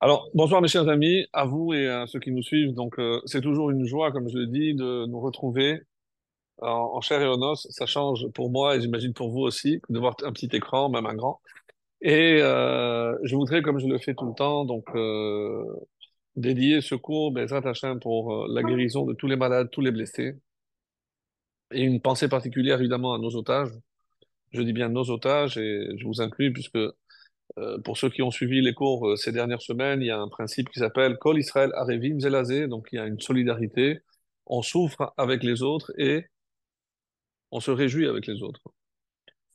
Alors, bonsoir mes chers amis, à vous et à ceux qui nous suivent. Donc, euh, c'est toujours une joie, comme je le dis, de nous retrouver en, en chair et en os. Ça change pour moi et j'imagine pour vous aussi de voir un petit écran, même un grand. Et euh, je voudrais, comme je le fais tout le temps, donc euh, dédier ce cours, Bezrat pour euh, la guérison de tous les malades, tous les blessés, et une pensée particulière évidemment à nos otages. Je dis bien nos otages et je vous inclus puisque Euh, pour ceux qui ont suivi les cours euh, ces dernières semaines, il y a un principe qui s'appelle Kol Israël Arevim Zelazé, donc il y a une solidarité, on souffre avec les autres et on se réjouit avec les autres.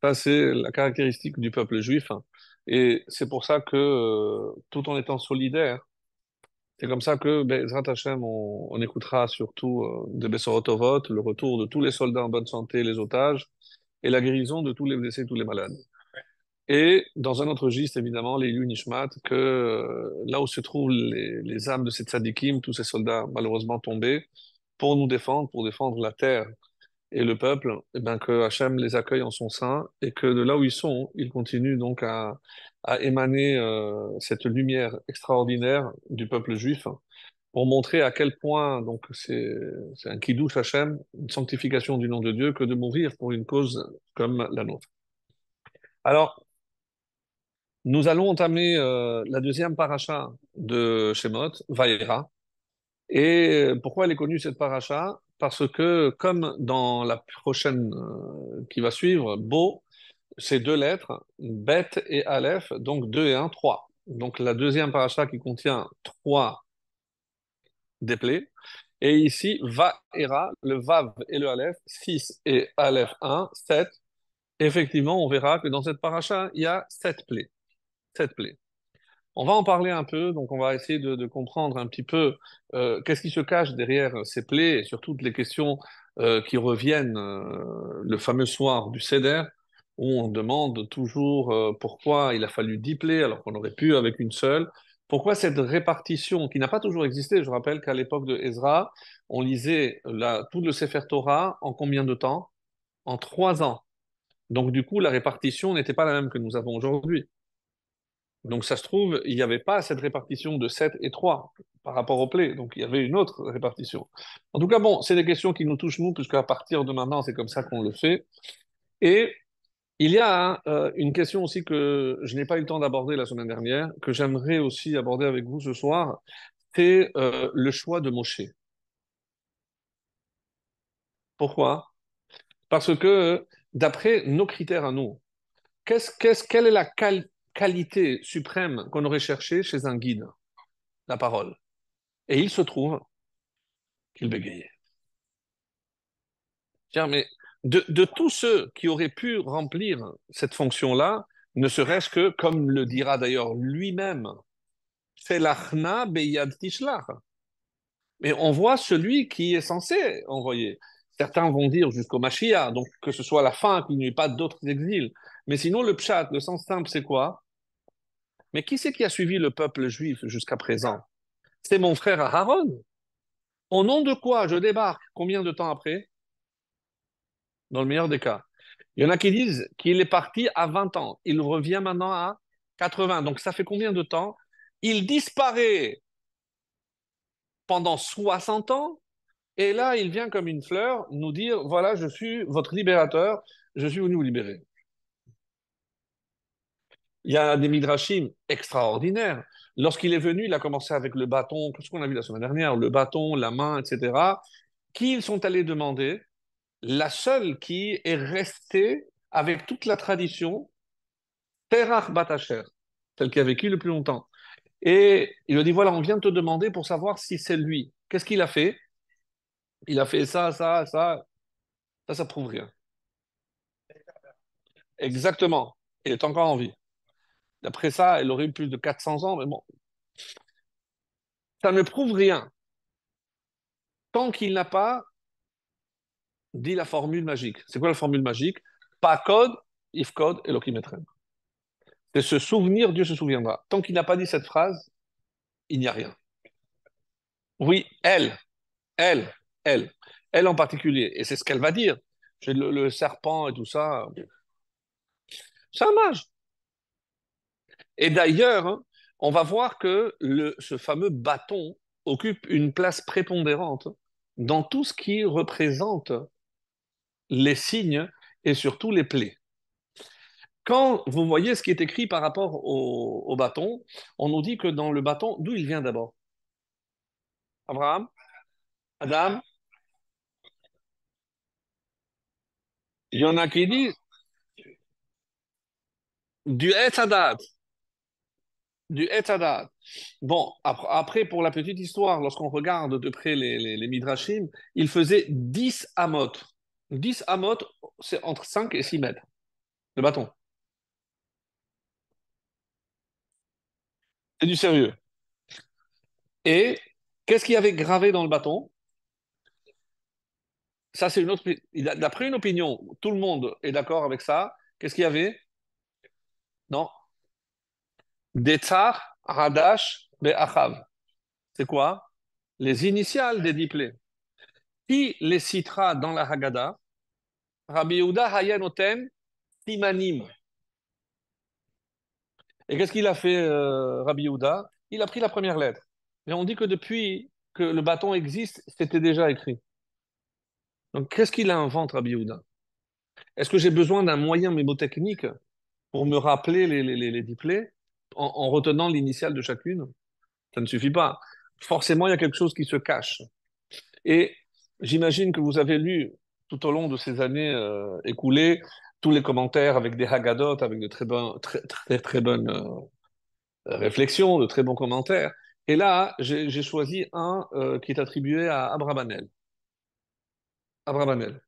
Ça, c'est la caractéristique du peuple juif, hein. et c'est pour ça que, euh, tout en étant solidaire, c'est comme ça que, Bezrat Hashem, on, écoutera surtout de Besorotovot, le retour de tous les soldats en bonne santé, les otages, et la guérison de tous les blessés, tous les malades. Et dans un autre registre, évidemment, les Nishmat, que euh, là où se trouvent les, âmes de ces tzadikim, tous ces soldats malheureusement tombés, pour nous défendre, pour défendre la terre et le peuple, et ben que Hachem les accueille en son sein et que de là où ils sont, ils continuent donc à, émaner euh, cette lumière extraordinaire du peuple juif pour montrer à quel point donc c'est c'est un kiddush Hachem, une sanctification du nom de Dieu, que de mourir pour une cause comme la nôtre. Alors, Nous allons entamer euh, la deuxième paracha de Shemot, Vaïra. Et euh, pourquoi elle est connue cette paracha? Parce que comme dans la prochaine euh, qui va suivre, Bo, c'est deux lettres, Bet et Aleph, donc deux et un, trois. Donc la deuxième paracha qui contient trois déplets. Et ici, Vaïra, le Vav et le Aleph, 6 et Aleph 1, 7. Effectivement, on verra que dans cette paracha, il y a sept plaies. Sept plaies. On va en parler un peu, donc on va essayer de, comprendre un petit peu euh, qu'est-ce qui se cache derrière ces plaies et surtout les questions euh, qui reviennent euh, le fameux soir du Seder, où on demande toujours pourquoi il a fallu dix plaies alors qu'on aurait pu avec une seule. Pourquoi cette répartition qui n'a pas toujours existé? Je rappelle qu'à l'époque de Ezra, on lisait tout le Sefer Torah en combien de temps? En trois ans. Donc du coup, la répartition n'était pas la même que nous avons aujourd'hui. Donc ça se trouve, il n'y avait pas cette répartition de 7 et 3 par rapport au play. Donc il y avait une autre répartition. En tout cas, bon, c'est des questions qui nous touchent nous, puisqu'à partir de maintenant, c'est comme ça qu'on le fait. Et il y a hein, euh, une question aussi que je n'ai pas eu le temps d'aborder la semaine dernière, que j'aimerais aussi aborder avec vous ce soir, c'est euh, le choix de Moshe. Pourquoi? Parce que d'après nos critères à nous, qu'est-ce, qu'est-ce, quelle est la qualité qualité suprême qu'on aurait cherché chez un guide, la parole. Et il se trouve qu'il bégayait. Tiens, mais de, de, tous ceux qui auraient pu remplir cette fonction-là, ne serait-ce que, comme le dira d'ailleurs lui-même, Felachna beyad tishlach. Mais on voit celui qui est censé envoyer. Certains vont dire jusqu'au Mashiach, donc que ce soit la fin, qu'il n'y ait pas d'autres exils. Mais sinon, le pshat, le sens simple, c'est quoi? Mais qui c'est qui a suivi le peuple juif jusqu'à présent? C'est mon frère Aaron. Au nom de quoi je débarque? Combien de temps après? Dans le meilleur des cas. Il y en a qui disent qu'il est parti à 20 ans. Il revient maintenant à 80. Donc ça fait combien de temps? Il disparaît pendant 60 ans et là, il vient comme une fleur nous dire, voilà, je suis votre libérateur, je suis venu vous libérer. Il y a des midrashim extraordinaires. Lorsqu'il est venu, il a commencé avec le bâton, ce qu'on a vu la semaine dernière, le bâton, la main, etc. Qui ils sont allés demander La seule qui est restée avec toute la tradition, Terach Batacher, celle qui a vécu le plus longtemps. Et il lui dit, voilà, on vient te demander pour savoir si c'est lui. Qu'est-ce qu'il a fait? Il a fait ça, ça, ça. Ça, ça prouve rien. Exactement. Il est encore en vie. D'après ça, elle aurait eu plus de 400 ans, mais bon. Ça ne prouve rien. Tant qu'il n'a pas dit la formule magique. C'est quoi la formule magique? Pas code, if code, Elohim etrem. C'est se souvenir, Dieu se souviendra. Tant qu'il n'a pas dit cette phrase, il n'y a rien. Oui, elle, elle, elle, elle en particulier. Et c'est ce qu'elle va dire. Le, le, serpent et tout ça. C'est un mage. Et d'ailleurs, hein, on va voir que le, ce fameux bâton occupe une place prépondérante dans tout ce qui représente les signes et surtout les plaies. Quand vous voyez ce qui est écrit par rapport au, bâton, on nous dit que dans le bâton, d'où il vient d'abord? Abraham? Adam? Il y en a qui disent du Etzadat. Du Etzadat. Bon, après, pour la petite histoire, lorsqu'on regarde de près les, Midrashim, il faisait 10 amot. 10 amot, c'est entre 5 et 6 mètres, le bâton. C'est du sérieux. Et qu'est-ce qu'il y avait gravé dans le bâton? Ça, c'est une autre. D'après une opinion, tout le monde est d'accord avec ça. Qu'est-ce qu'il y avait? Non. Detzar, Radash, Be'achav. C'est quoi? Les initiales des diplés. Qui les citera dans la Haggadah? Rabbi Yehuda Hayanoten Timanim. Et qu'est-ce qu'il a fait, euh, Rabbi Yehuda? Il a pris la première lettre. Et on dit que depuis que le bâton existe, c'était déjà écrit. Donc, qu'est-ce qu'il invente, Rabbi Yehuda? Est-ce que j'ai besoin d'un moyen mémotechnique pour me rappeler les, les, les, les diplés en, en retenant l'initiale de chacune Ça ne suffit pas. Forcément, il y a quelque chose qui se cache. Et j'imagine que vous avez lu tout au long de ces années euh, écoulées tous les commentaires avec des haggadot, avec de très, bon, très, très, très bonnes euh, réflexions, de très bons commentaires. Et là, j'ai choisi un euh, qui est attribué à Abrabanel. Abrabanel.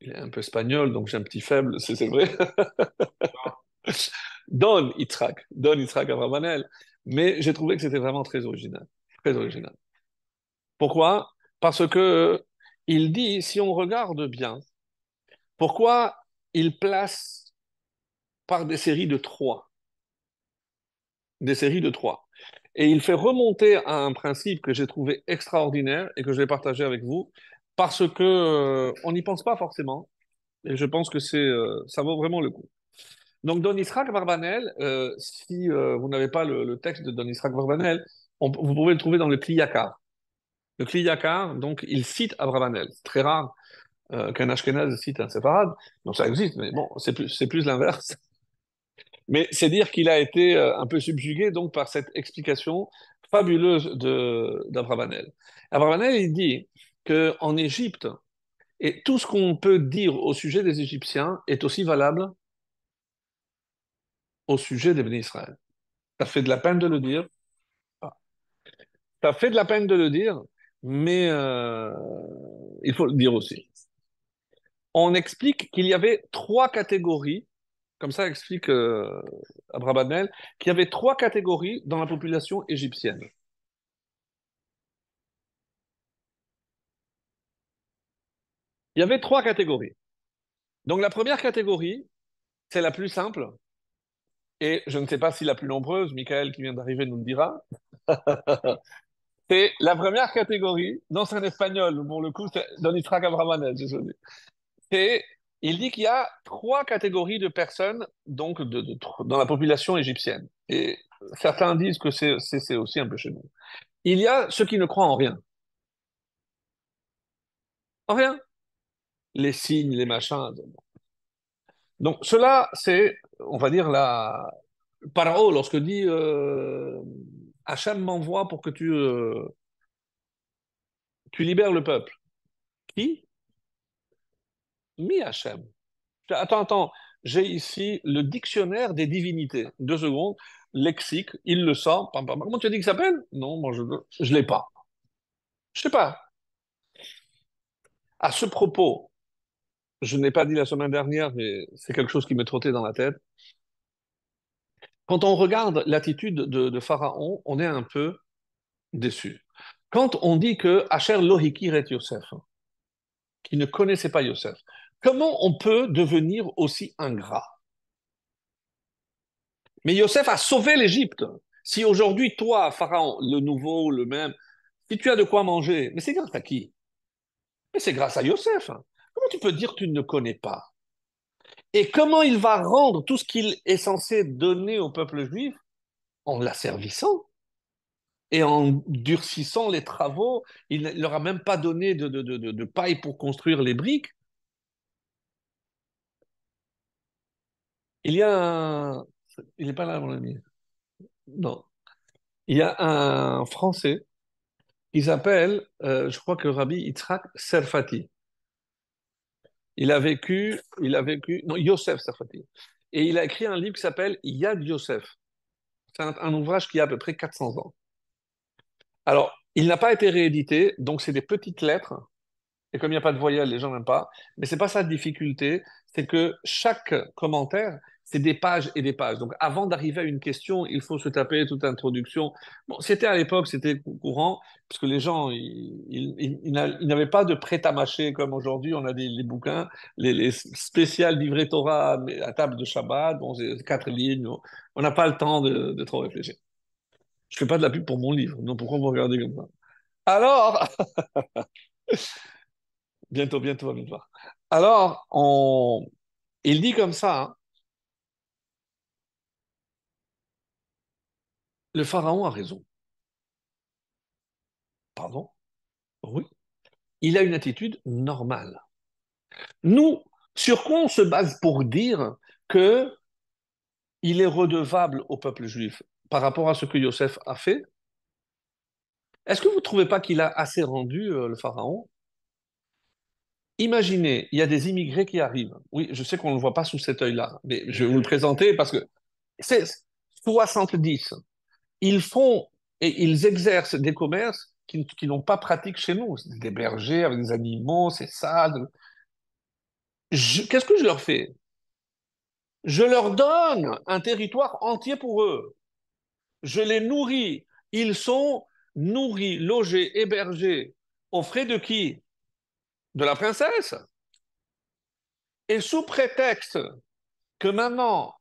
Il est un peu espagnol, donc j'ai un petit faible, c'est vrai. Don Yitzhak, Don Yitzhak Abrabanel. Mais j'ai trouvé que c'était vraiment très original. Très original. Pourquoi? Parce que il dit, si on regarde bien, pourquoi il place par des séries de trois? Des séries de trois. Et il fait remonter à un principe que j'ai trouvé extraordinaire et que je vais partager avec vous, parce que euh, on n'y pense pas forcément, et je pense que c'est euh, ça vaut vraiment le coup. Donc Don Israq Barbanel, euh, si euh, vous n'avez pas le, texte de Don Israq Barbanel, vous pouvez le trouver dans le Kliyakar. Le Kliyakar, donc il cite Abravanel. C'est très rare euh, qu'un Ashkenaz cite un séparade. Donc ça existe, mais bon, c'est plus, l'inverse. Mais c'est dire qu'il a été un peu subjugué donc par cette explication fabuleuse de d'Abravanel. Abravanel, il dit que en Égypte, et tout ce qu'on peut dire au sujet des Égyptiens est aussi valable au sujet des bénis Israël. Ça fait de la peine de le dire. Ça fait de la peine de le dire, mais euh, il faut le dire aussi. On explique qu'il y avait trois catégories, comme ça explique euh, Abrabanel, qu'il y avait trois catégories dans la population égyptienne. Il y avait trois catégories. Donc la première catégorie, c'est la plus simple, et je ne sais pas si la plus nombreuse, Michael qui vient d'arriver nous le dira. c'est la première catégorie, non c'est en espagnol, pour le coup, c'est Don Israq Abravanel, C'est, il dit qu'il y a trois catégories de personnes donc de, dans la population égyptienne. Et certains disent que c'est aussi un peu chez nous. Il y a ceux qui ne croient en rien. En rien. Les signes, les machins. Donc cela, c'est, on va dire, la Paro, lorsque dit euh, Hachem m'envoie pour que tu, euh, tu libères le peuple. Qui? Mi Hachem. Attends, attends, j'ai ici le dictionnaire des divinités. Deux secondes, lexique, il le sort. Comment tu as dit qu'il s'appelle? Non, moi je ne l'ai pas. Je sais pas. À ce propos, je n'ai pas dit la semaine dernière, mais c'est quelque chose qui me trottait dans la tête. Quand on regarde l'attitude de, Pharaon, on est un peu déçu. Quand on dit que Asher Lohikiret Yosef, qui ne connaissait pas Yosef, comment on peut devenir aussi ingrat? Mais Yosef a sauvé l'Égypte. Si aujourd'hui, toi, Pharaon, le nouveau, le même, si tu as de quoi manger, mais c'est grâce à qui? Mais c'est grâce à Yosef. Comment tu peux dire que tu ne connais pas? Et comment il va rendre tout ce qu'il est censé donner au peuple juif en l'asservissant et en durcissant les travaux? Il ne leur a même pas donné de, paille pour construire les briques. Il y a un... Il n'est pas là, mon ami. Non. Il y a un Français qui s'appelle, euh, je crois que Rabbi Yitzhak Serfati. Il a vécu, il a vécu, non, Yosef Serfati. Et il a écrit un livre qui s'appelle Yad Yosef. C'est un, un, ouvrage qui a à peu près 400 ans. Alors, il n'a pas été réédité, donc c'est des petites lettres. Et comme il n'y a pas de voyelles, les gens n'aiment pas. Mais c'est pas ça la difficulté, c'est que chaque commentaire, c'est des pages et des pages. Donc, avant d'arriver à une question, il faut se taper toute introduction. Bon, c'était à l'époque, c'était courant, parce que les gens, ils, n'avaient pas de prêt-à-mâcher comme aujourd'hui. On a des bouquins, les, les spéciales livrets Torah à table de Shabbat, bon, quatre lignes. On n'a pas le temps de, trop réfléchir. Je fais pas de la pub pour mon livre, donc pourquoi vous regardez comme ça? Alors, bientôt, bientôt, voir. Alors, on... il dit comme ça, hein, le pharaon a raison. Pardon? Oui. Il a une attitude normale. Nous, sur quoi on se base pour dire que il est redevable au peuple juif par rapport à ce que Yosef a fait? Est-ce que vous ne trouvez pas qu'il a assez rendu euh, le pharaon? Imaginez, il y a des immigrés qui arrivent. Oui, je sais qu'on ne le voit pas sous cet œil-là, mais je vais vous le présenter parce que c'est 70 ils font et ils exercent des commerces qui, qui n'ont pas pratique chez nous. Des bergers avec des animaux, c'est ça. Qu'est-ce que je leur fais? Je leur donne un territoire entier pour eux. Je les nourris. Ils sont nourris, logés, hébergés. Aux frais de qui? De la princesse. Et sous prétexte que maintenant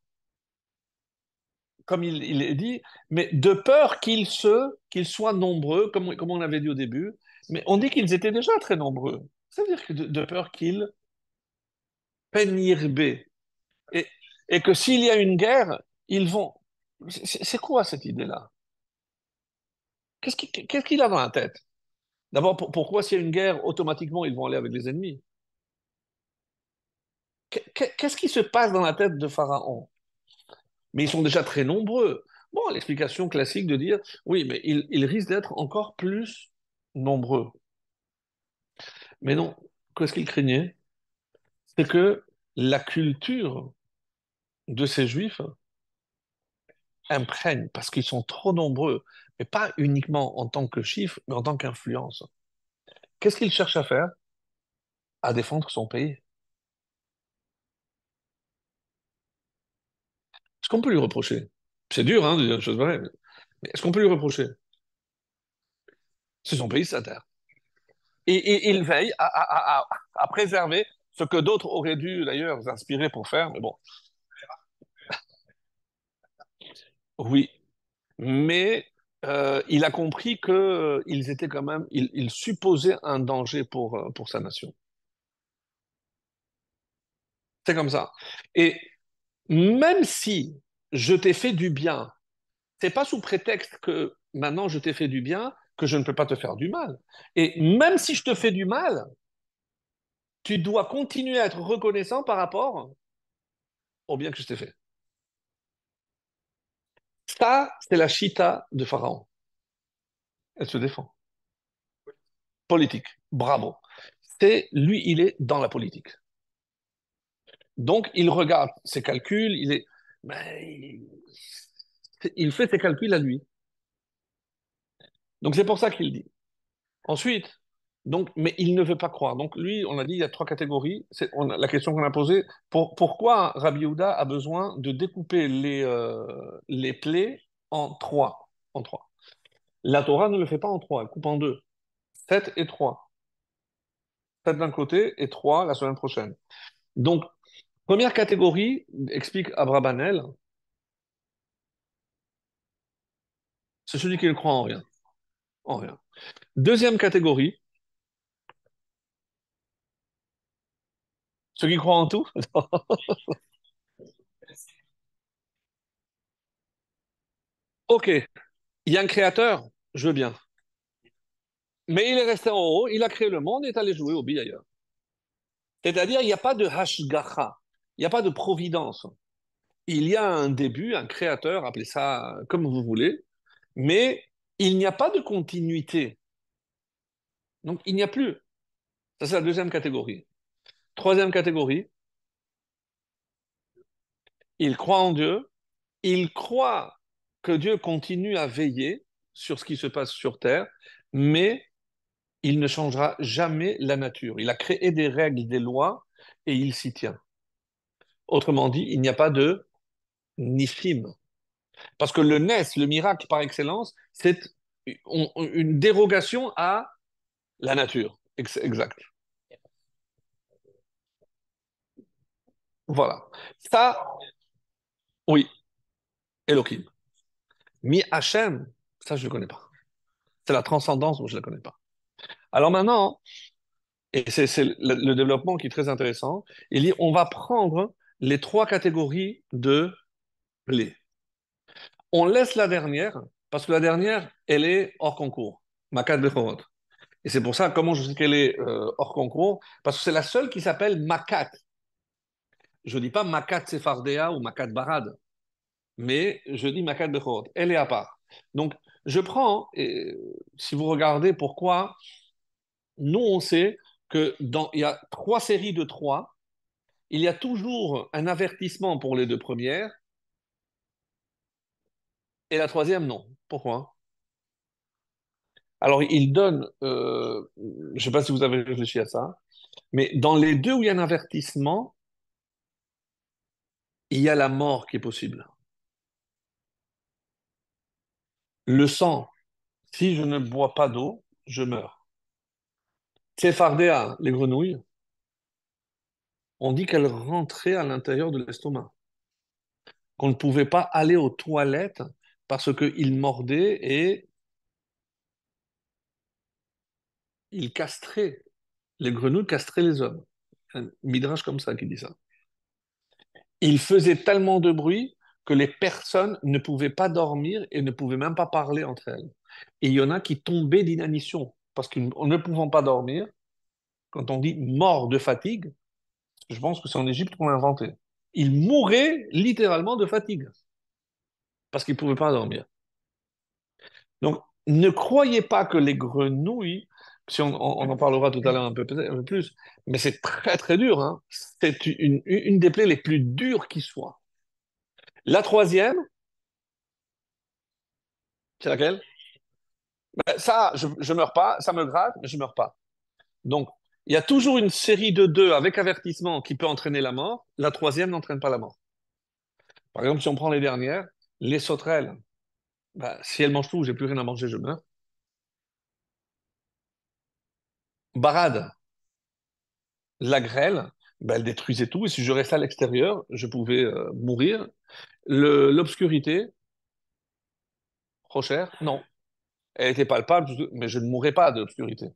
comme il, est dit, mais de peur qu'ils soient nombreux, comme, on avait dit au début. Mais on dit qu'ils étaient déjà très nombreux. Ça veut dire que de, peur qu'ils pénirbe. Et, que s'il y a une guerre, ils vont. C'est quoi cette idée-là? Qu'est-ce qu'il qu qu a dans la tête? D'abord, pour, pourquoi s'il y a une guerre, automatiquement, ils vont aller avec les ennemis? Qu'est-ce qui se passe dans la tête de Pharaon? Mais ils sont déjà très nombreux. Bon, l'explication classique de dire, oui, mais ils, ils risquent d'être encore plus nombreux. Mais non, qu'est-ce qu'ils craignaient? C'est que la culture de ces juifs imprègne, parce qu'ils sont trop nombreux, pas uniquement en tant que chiffre, mais en tant qu'influence. Qu'est-ce qu'il cherche à faire? À défendre son pays. Est-ce qu'on peut lui reprocher? C'est dur hein, de dire une chose pareille, mais est-ce qu'on peut lui reprocher? C'est son pays, sa terre. Et, il veille à, préserver ce que d'autres auraient dû d'ailleurs s'inspirer pour faire, mais bon. Oui, mais euh, il a compris qu'ils euh, étaient quand même, ils, ils supposaient un danger pour, euh, pour sa nation. C'est comme ça. Et même si je t'ai fait du bien, c'est pas sous prétexte que maintenant je t'ai fait du bien que je ne peux pas te faire du mal. Et même si je te fais du mal, tu dois continuer à être reconnaissant par rapport au bien que je t'ai fait. Ça, c'est la chita de Pharaon. Elle se défend. Politique. Bravo. C'est lui, il est dans la politique. Donc, il regarde ses calculs, il est, ben, il fait ses calculs à lui. Donc, c'est pour ça qu'il dit. Ensuite, donc, mais il ne veut pas croire. Donc, lui, on a dit, il y a trois catégories. C'est la question qu'on a posée, pour, pourquoi Rabbi Yehuda a besoin de découper les, euh, les plaies en trois, en trois? La Torah ne le fait pas en trois, elle coupe en deux. Sept et trois. Sept d'un côté et trois la semaine prochaine. Donc, Première catégorie, explique Abrabanel, c'est celui qui ne croit en rien. En rien. Deuxième catégorie, ceux qui croient en tout? Ok, il y a un créateur, je veux bien. Mais il est resté en haut, il a créé le monde et est allé jouer au billes ailleurs. C'est-à-dire, il n'y a pas de hashgacha, il n'y a pas de providence. Il y a un début, un créateur, appelez ça comme vous voulez, mais il n'y a pas de continuité. Donc, il n'y a plus. Ça, c'est la deuxième catégorie. Troisième catégorie, il croit en Dieu, il croit que Dieu continue à veiller sur ce qui se passe sur Terre, mais il ne changera jamais la nature. Il a créé des règles, des lois, et il s'y tient. Autrement dit, il n'y a pas de nifim. Parce que le nes, le miracle par excellence, c'est une dérogation à la nature. Exact. Voilà. Ça, oui, Elohim. Mi Hachem, ça, je ne le connais pas. C'est la transcendance, moi, je ne la connais pas. Alors maintenant, et c'est le, le, développement qui est très intéressant, il dit on va prendre les trois catégories de blé. On laisse la dernière, parce que la dernière, elle est hors concours. Makat Bechorot. Et c'est pour ça, comment je sais qu'elle est euh, hors concours? Parce que c'est la seule qui s'appelle Makat. Je ne dis pas Makat Sefardea ou Makat Barad, mais je dis Makat Bechorot. Elle est à part. Donc, je prends, si vous regardez pourquoi, nous, on sait que dans, il y a trois séries de trois, il y a toujours un avertissement pour les deux premières, et la troisième, non. Pourquoi? Alors, il donne, euh, je ne sais pas si vous avez réfléchi à ça, mais dans les deux où il y a un avertissement, il y a la mort qui est possible. Le sang, si je ne bois pas d'eau, je meurs. Tsefardea, les grenouilles, on dit qu'elles rentraient à l'intérieur de l'estomac. Qu'on ne pouvait pas aller aux toilettes parce qu'ils mordaient et ils castraient. Les grenouilles castraient les hommes. Un midrash comme ça qui dit ça. Ils faisaient tellement de bruit que les personnes ne pouvaient pas dormir et ne pouvaient même pas parler entre elles. Et il y en a qui tombaient d'inanition parce qu'en ne pouvant pas dormir, quand on dit mort de fatigue, je pense que c'est en Égypte qu'on l'a inventé. Ils mouraient littéralement de fatigue parce qu'ils ne pouvaient pas dormir. Donc, ne croyez pas que les grenouilles, si on, en parlera tout à l'heure un peu, plus, mais c'est très très dur. Hein. C'est une, une des plaies les plus dures qui soit. La troisième, c'est laquelle? Ben, Ça, je ne meurs pas, ça me gratte, mais je meurs pas. Donc, il y a toujours une série de deux avec avertissement qui peut entraîner la mort. La troisième n'entraîne pas la mort. Par exemple, si on prend les dernières, les sauterelles, ben, si elles mangent tout, j'ai plus rien à manger, je meurs. Barade, la grêle, ben, elle détruisait tout, et si je restais à l'extérieur, je pouvais euh, mourir. L'obscurité, trop cher, non. Elle était palpable, mais je ne mourrais pas d'obscurité.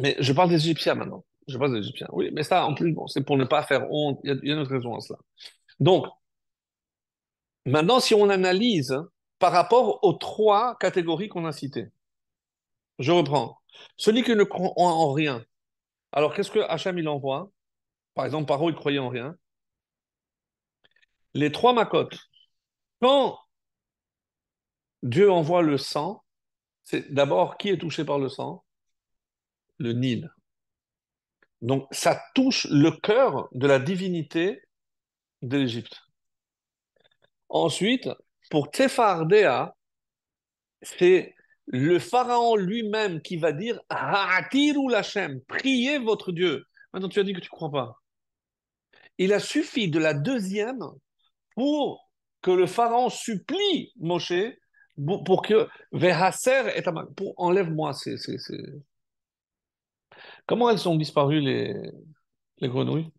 Mais je parle des Égyptiens maintenant. Je parle des Égyptiens. Oui, mais ça, en plus, bon, c'est pour ne pas faire honte. Il y, a, une autre raison à cela. Donc, maintenant, si on analyse par rapport aux trois catégories qu'on a citées, je reprends. Celui qui ne croit en rien. Alors, qu'est-ce que Hacham il envoie? Par exemple, Paro, il croyait en rien. Les trois macotes. Quand Dieu envoie le sang, c'est d'abord qui est touché par le sang? Le Nil. Donc, ça touche le cœur de la divinité de l'Égypte. Ensuite, pour Tefardea, c'est le pharaon lui-même qui va dire Ha'atiru Lachem, priez votre Dieu. Maintenant, tu as dit que tu ne crois pas. Il a suffi de la deuxième pour que le pharaon supplie Moshe pour que Vehaser est pour enlève-moi ces, Comment elles sont disparues les, les grenouilles?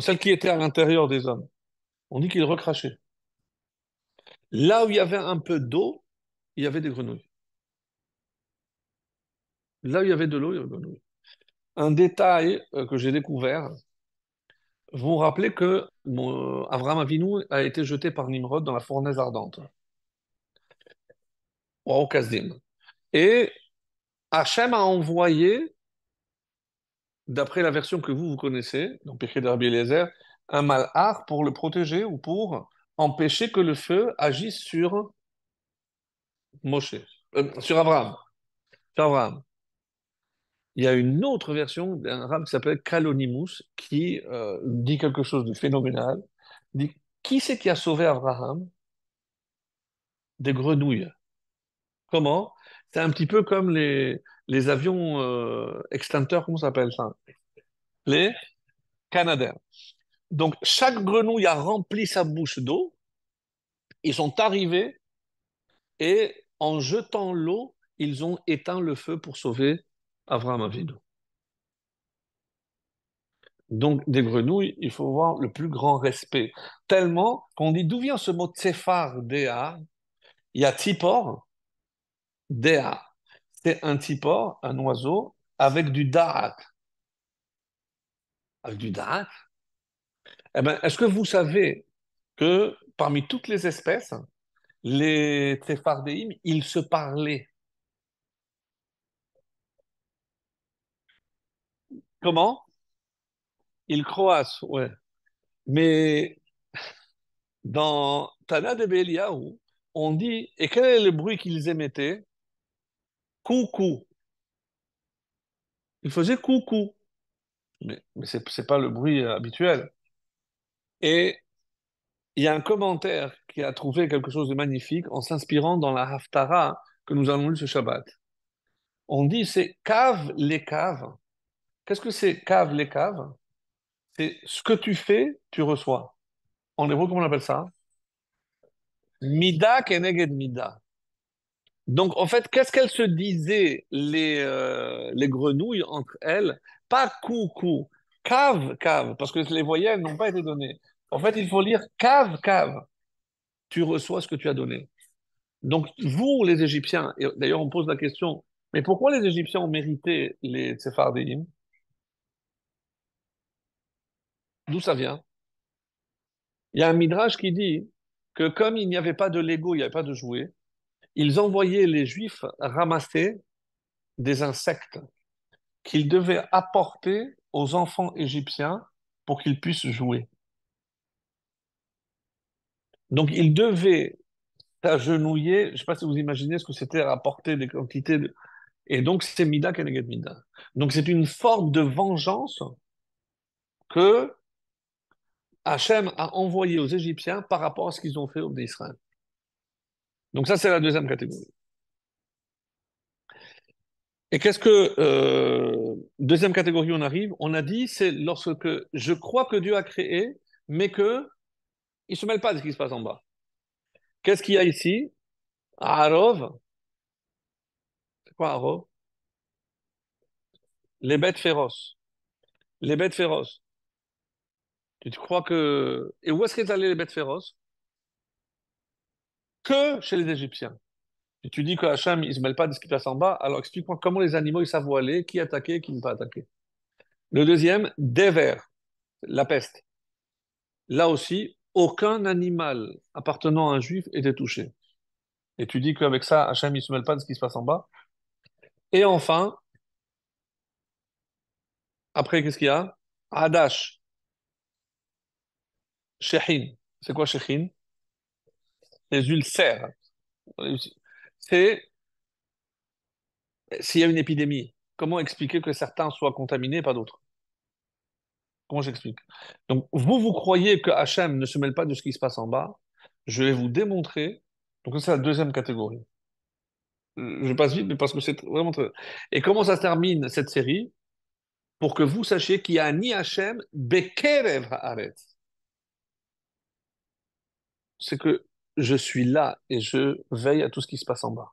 Celles qui étaient à l'intérieur des hommes. On dit qu'ils recrachaient. Là où il y avait un peu d'eau, il y avait des grenouilles. Là où il y avait de l'eau, il y avait des grenouilles. Un détail euh, que j'ai découvert, Vous vous rappelez que mon, Abraham Avinu a été jeté par Nimrod dans la fournaise ardente, au Kasdim. Et Hachem a envoyé, d'après la version que vous, vous connaissez, donc Péché de Rabbi un malhar pour le protéger ou pour empêcher que le feu agisse sur Moshe, euh, sur Abraham. Sur Abraham. Il y a une autre version d'un rab qui s'appelle Kalonimus qui euh, dit quelque chose de phénoménal. Dit qui c'est qui a sauvé Abraham des grenouilles? Comment? C'est un petit peu comme les, les avions euh, extincteurs, comment s'appelle ça? Les Canadair. Donc chaque grenouille a rempli sa bouche d'eau. Ils sont arrivés et en jetant l'eau, ils ont éteint le feu pour sauver Abraham Avinu. Donc, des grenouilles, il faut voir le plus grand respect. Tellement qu'on dit d'où vient ce mot tsefar, Dea Il y a tipor, Dea. C'est un tipor, un oiseau, avec du da'at. Avec du da'at Eh bien, est-ce que vous savez que parmi toutes les espèces, les tsefardéim, ils se parlaient? Comment? Ils croissent, ouais. Mais dans Tana de Beliaou, on dit, et quel est le bruit qu'ils émettaient? Coucou. Ils faisaient coucou. Mais, mais ce n'est pas le bruit habituel. Et il y a un commentaire qui a trouvé quelque chose de magnifique en s'inspirant dans la Haftara que nous allons lire ce Shabbat. On dit c'est cave les caves. Qu'est-ce que c'est cave les caves C'est ce que tu fais, tu reçois. En hébreu, comment on appelle ça? Mida keneged mida. Donc, en fait, qu'est-ce qu'elles se disaient, les, euh, les grenouilles, entre elles? Pas coucou, cave, cave, parce que les voyelles n'ont pas été données. En fait, il faut lire cave, cave. Tu reçois ce que tu as donné. Donc, vous, les Égyptiens, et d'ailleurs, on pose la question, mais pourquoi les Égyptiens ont mérité les Séphardéim D'où ça vient? Il y a un midrash qui dit que comme il n'y avait pas de Lego, il n'y avait pas de jouets, ils envoyaient les Juifs ramasser des insectes qu'ils devaient apporter aux enfants égyptiens pour qu'ils puissent jouer. Donc ils devaient s'agenouiller, je ne sais pas si vous imaginez ce que c'était apporter des quantités de... Et donc c'est Mida Keneged Mida. Donc c'est une forme de vengeance que Hachem a envoyé aux Égyptiens par rapport à ce qu'ils ont fait aux Israël. Donc ça, c'est la deuxième catégorie. Et qu'est-ce que euh, deuxième catégorie on arrive? On a dit c'est lorsque je crois que Dieu a créé, mais que il se mêle pas de ce qui se passe en bas. Qu'est-ce qu'il y a ici? Arov. C'est quoi Arov? Les bêtes féroces. Les bêtes féroces. Tu crois que et où est-ce qu'elles allaient les bêtes féroces? Que chez les Égyptiens. Et tu dis que Hachem, il ne se mêle pas de ce qui passe en bas, alors explique-moi comment les animaux, ils savent où aller, qui attaquer, qui ne pas attaquer. Le deuxième, Dever, la peste. Là aussi, aucun animal appartenant à un juif était touché. Et tu dis qu'avec ça, Hachem, il se mêle pas de ce qui se passe en bas. Et enfin, après, qu'est-ce qu'il y a? Hadash, Shehin. C'est quoi Shehin Les ulcères. C'est s'il y a une épidémie, comment expliquer que certains soient contaminés et pas d'autres? Comment j'explique? Donc, vous, vous croyez que Hachem ne se mêle pas de ce qui se passe en bas. Je vais vous démontrer. Donc, c'est la deuxième catégorie. Je passe vite, mais parce que c'est vraiment très... Et comment ça se termine, cette série? Pour que vous sachiez qu'il y a ni Hachem, Bekerev Haaretz. C'est que je suis là et je veille à tout ce qui se passe en bas.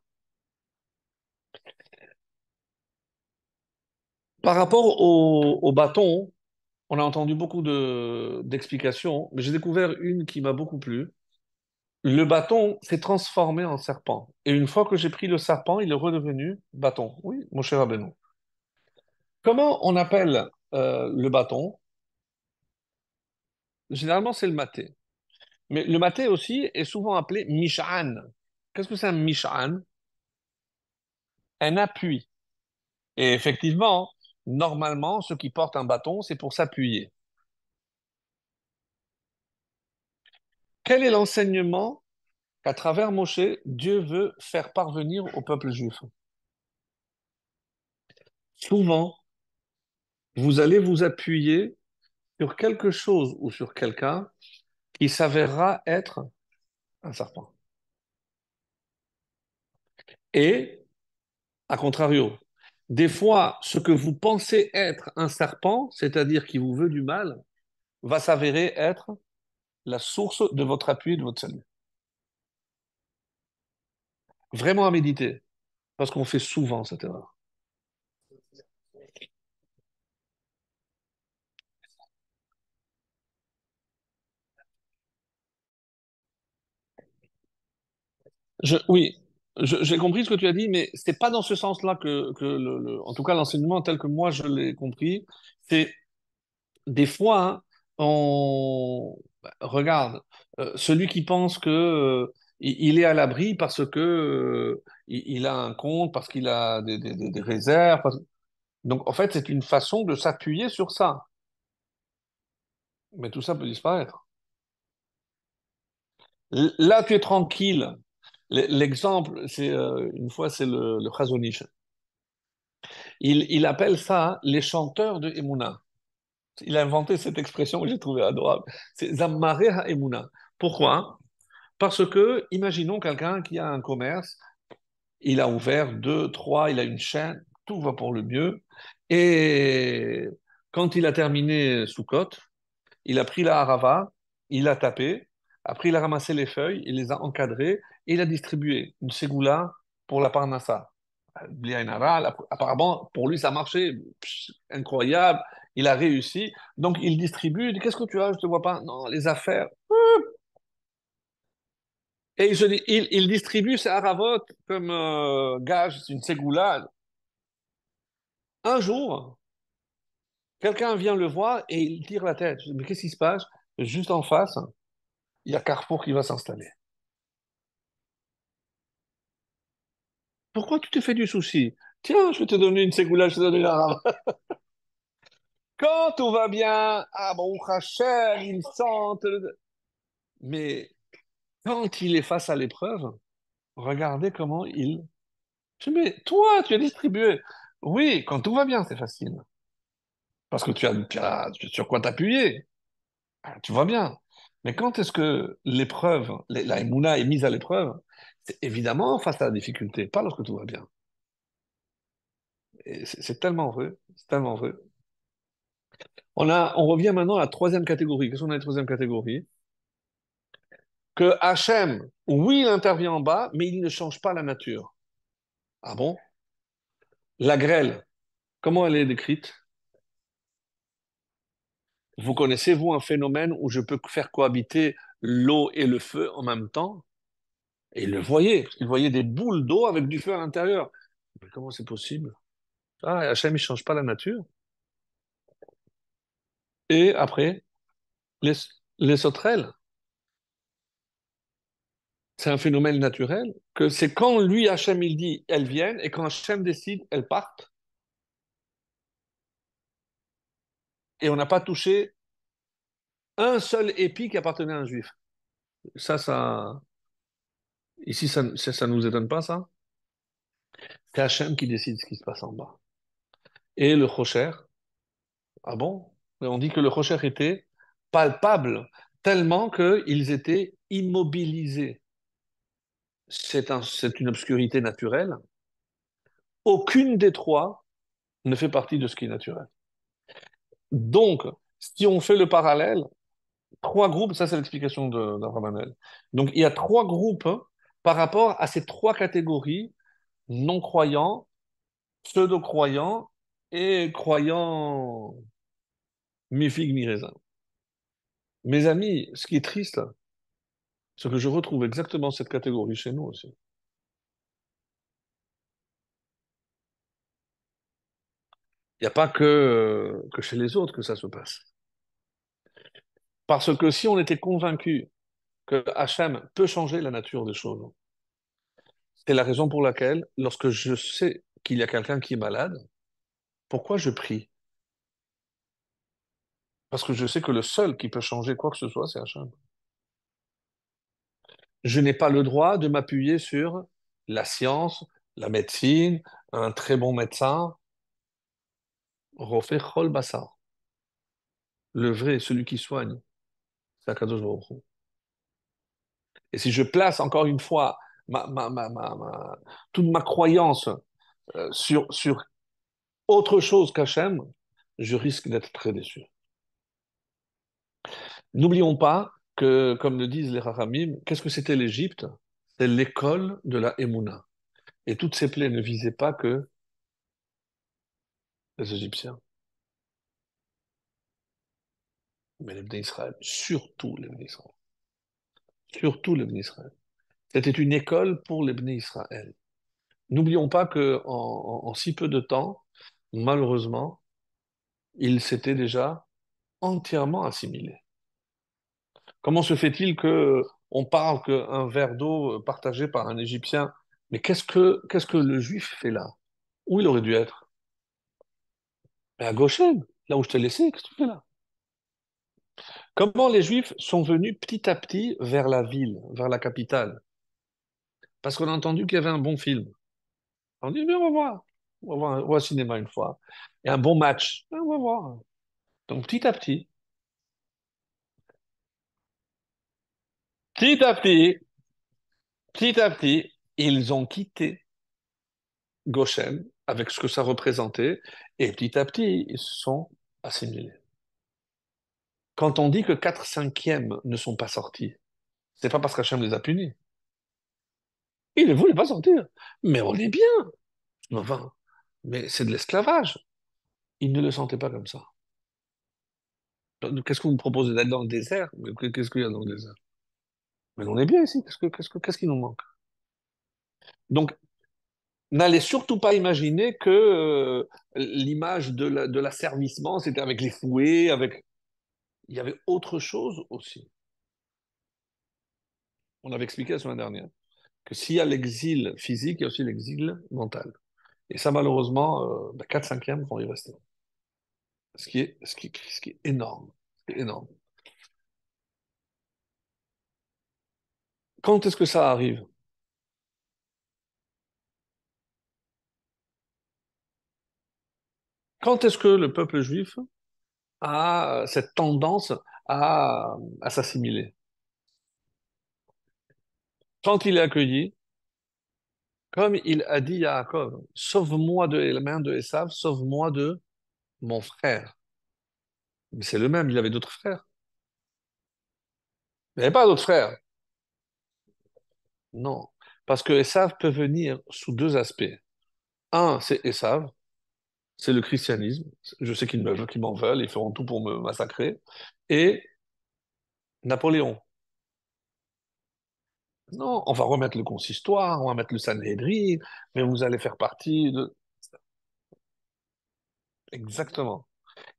Par rapport au bâton, on a entendu beaucoup de, d'explications, mais j'ai découvert une qui m'a beaucoup plu. Le bâton s'est transformé en serpent. Et une fois que j'ai pris le serpent, il est redevenu bâton. Oui, mon cher Abeno. Comment on appelle euh, le bâton? Généralement, c'est le maté. Mais le maté aussi est souvent appelé mish'an. Qu'est-ce que c'est un mish'an? Un appui. Et effectivement, normalement, ceux qui portent un bâton, c'est pour s'appuyer. Quel est l'enseignement qu'à travers Moshe, Dieu veut faire parvenir au peuple juif? Souvent, vous allez vous appuyer sur quelque chose ou sur quelqu'un qui s'avérera être un serpent. Et, à contrario, des fois, ce que vous pensez être un serpent, c'est-à-dire qui vous veut du mal, va s'avérer être la source de votre appui, de votre salut. Vraiment à méditer, parce qu'on fait souvent cette erreur. Oui, j'ai compris ce que tu as dit, mais c'est pas dans ce sens-là que, en tout cas, l'enseignement tel que moi je l'ai compris, c'est des fois, hein, on regarde euh, celui qui pense que euh, il est à l'abri parce que euh, il, a un compte, parce qu'il a des, réserves. Donc, en fait, c'est une façon de s'appuyer sur ça. Mais tout ça peut disparaître. Là, tu es tranquille. L'exemple, c'est euh, une fois, c'est le, le. Il, appelle ça les chanteurs de Emouna. Il a inventé cette expression que j'ai trouvée adorable. C'est Zammare ha-Emouna. Pourquoi? Parce que, imaginons quelqu'un qui a un commerce, il a ouvert deux, trois, il a une chaîne, tout va pour le mieux. Et quand il a terminé sous il a pris la harava, il a tapé, après il a ramassé les feuilles, il les a encadrées et il a distribué une ségoula pour la parnassa. Apparemment, pour lui, ça. Pff, incroyable. Il a réussi. Donc, il distribue. Qu'est-ce que tu as? Je ne te vois pas. Non, les affaires. Et il, distribue ses haravot comme euh, gage, c'est une ségoula. Un jour, quelqu'un vient le voir et il tire la tête. Mais qu'est-ce qui se passe? Juste en face, il y a Carrefour qui va s'installer. Pourquoi tu te fais du souci? Tiens, je vais te donner une ségoula, je te donne une. Quand tout va bien, ah bon, Hachem, ils sentent. Mais quand il est face à l'épreuve, regardez comment il. Mais toi, tu as distribué. Oui, quand tout va bien, c'est facile. Parce que tu as, tu as sur quoi t'appuyer. Ah, Tu vois bien. Mais quand est-ce que l'épreuve, la Emouna est mise à l'épreuve? C'est évidemment face à la difficulté, pas lorsque tout va bien. C'est tellement vrai, c'est tellement vrai. On on revient maintenant à la troisième catégorie. Qu'est-ce qu'on a la troisième catégorie? Que Hachem, oui, il intervient en bas, mais il ne change pas la nature. Ah bon? La grêle, comment elle est décrite? Vous connaissez, vous, un phénomène où je peux faire cohabiter l'eau et le feu en même temps? Et il le voyait, qu'il voyait des boules d'eau avec du feu à l'intérieur. Mais comment c'est possible? Ah, Hachem, il ne change pas la nature. Et après, les, les sauterelles, c'est un phénomène naturel, que c'est quand lui, Hachem, il dit, elles viennent, et quand Hachem décide, elles partent. Et on n'a pas touché un seul épi qui appartenait à un juif. Ça, ça, ici, ça, ça, ça nous étonne pas, ça? C'est Hachem qui décide ce qui se passe en bas. Et le Rocher, ah bon? On dit que le Rocher était palpable, tellement qu'ils étaient immobilisés. C'est un, une obscurité naturelle. Aucune des trois ne fait partie de ce qui est naturel. Donc, si on fait le parallèle, trois groupes, ça c'est l'explication de- d'Abravanel. Donc, il y a trois groupes par rapport à ces trois catégories, non-croyants, pseudo-croyants et croyants mi-figue, mi-raisin. Mes amis, ce qui est triste, c'est que je retrouve exactement cette catégorie chez nous aussi. N'y a pas que, que chez les autres que ça se passe. Parce que si on était convaincu que Hachem peut changer la nature des choses, c'est la raison pour laquelle, lorsque je sais qu'il y a quelqu'un qui est malade, pourquoi je prie? Parce que je sais que le seul qui peut changer quoi que ce soit, c'est Hachem. Je n'ai pas le droit de m'appuyer sur la science, la médecine, un très bon médecin. Le vrai, celui qui soigne, c'est Akadosh Baruch. Et si je place encore une fois toute ma croyance euh, sur, autre chose qu'Hachem, je risque d'être très déçu. N'oublions pas que, comme le disent les Rachamim, qu'est-ce que c'était l'Égypte? C'est l'école de la Emouna. Et toutes ces plaies ne visaient pas que les Égyptiens, mais les Bnei Israël, surtout les Bnei Israël. Surtout les Bnei Israël. C'était une école pour les Bnei Israël. N'oublions pas que en, si peu de temps, malheureusement, ils s'étaient déjà entièrement assimilés. Comment se fait-il que on parle qu'un verre d'eau partagé par un Égyptien, mais qu'est-ce que qu'est-ce que le Juif fait là? Où il aurait dû être? Mais à Goshen, là où je t'ai laissé, qu'est-ce que tu fais là? Comment les Juifs sont venus petit à petit vers la ville, vers la capitale? Parce qu'on a entendu qu'il y avait un bon film. On dit, mais on va voir. On va voir, au cinéma une fois. Et un bon match. On va voir. Donc petit à petit, petit à petit, petit à petit, ils ont quitté Goshen avec ce que ça représentait et petit à petit, ils se sont assimilés. Quand on dit que 4 cinquièmes ne sont pas sortis, c'est pas parce qu'Hachem les a punis. Ils ne voulaient pas sortir. Mais on est bien. Enfin, mais c'est de l'esclavage. Ils ne le sentaient pas comme ça. Qu'est-ce que vous me proposez d'aller dans le désert? Qu'est-ce qu'il y a dans le désert? Mais on est bien ici. Qu'est-ce que, qu'est-ce que, qu'est-ce qui nous manque? Donc, n'allez surtout pas imaginer que euh, l'image de la- de l'asservissement, c'était avec les fouets, avec... Il y avait autre chose aussi. On avait expliqué la semaine dernière que s'il y a l'exil physique, il y a aussi l'exil mental. Et ça, malheureusement, euh, bah, 4 cinquièmes vont y rester. Ce qui est, est énorme. C'est énorme. Quand est-ce que ça arrive? Quand est-ce que le peuple juif a cette tendance à, s'assimiler? Quand il est accueilli, comme il a dit à Yaakov, sauve-moi de la main de Esav, sauve-moi de mon frère. Mais c'est le même, il avait d'autres frères. Il n'y avait pas d'autres frères. Non. Parce que Esav peut venir sous deux aspects. Un, c'est Esav, c'est le christianisme. Je sais qu'ils me- qu'ils m'en veulent, ils feront tout pour me massacrer. Et Napoléon. Non, on va remettre le consistoire, on va mettre le Sanhédrin, mais vous allez faire partie de... Exactement.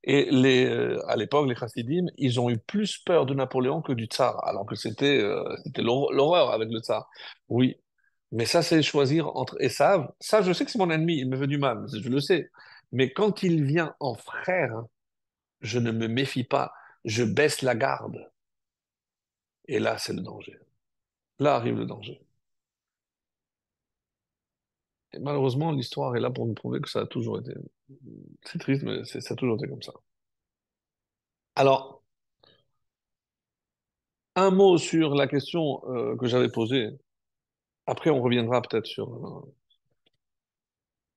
Et les, euh, à l'époque, les chassidim, ils ont eu plus peur de Napoléon que du tsar, alors que c'était euh, l'horreur avec le tsar. Oui, mais ça, c'est choisir entre Esav. Ça, je sais que c'est mon ennemi, il me veut du mal, je le sais. Mais quand il vient en frère, je ne me méfie pas, je baisse la garde. Et là, c'est le danger. Là arrive le danger. Et malheureusement, l'histoire est là pour nous prouver que ça a toujours été. C'est triste, mais ça a toujours été comme ça. Alors, un mot sur la question euh, que j'avais posée. Après, on reviendra peut-être sur. euh,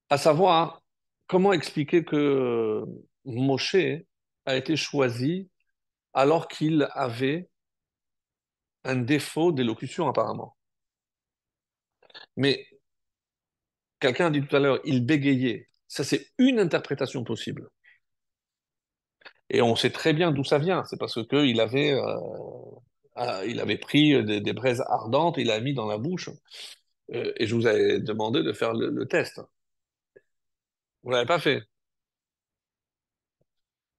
à savoir, comment expliquer que euh, Moshe a été choisi alors qu'il avait un défaut d'élocution, apparemment? Mais quelqu'un a dit tout à l'heure, il bégayait. Ça, c'est une interprétation possible. Et on sait très bien d'où ça vient. C'est parce qu'il avait, euh, ah, avait pris des, braises ardentes, il a mis dans la bouche. Euh, et je vous avais demandé de faire le test. Vous l'avez pas fait.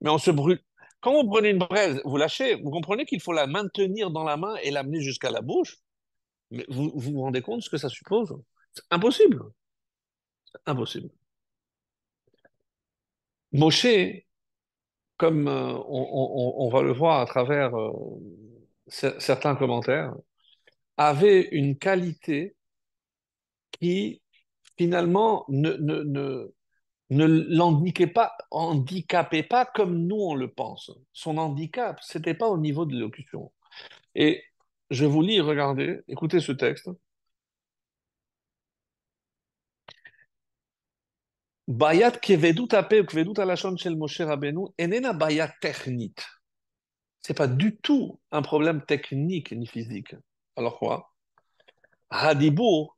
Mais on se brûle. Quand vous prenez une braise, vous lâchez, vous comprenez qu'il faut la maintenir dans la main et l'amener jusqu'à la bouche. Mais vous, vous rendez compte de ce que ça suppose? C'est impossible. C'est impossible. Moshe, comme euh, on, va le voir à travers euh, cer- certains commentaires, avait une qualité qui finalement ne, ne, ne, ne l'handicapait pas, handicapait pas comme nous on le pense. Son handicap, c'était pas au niveau de l'élocution. Et je vous lis, regardez, écoutez ce texte. Bayat kevedut ape ou kevedut alashon shel Moshe Rabbeinu enena bayat technit. C'est pas du tout un problème technique ni physique. Alors quoi? Hadibur,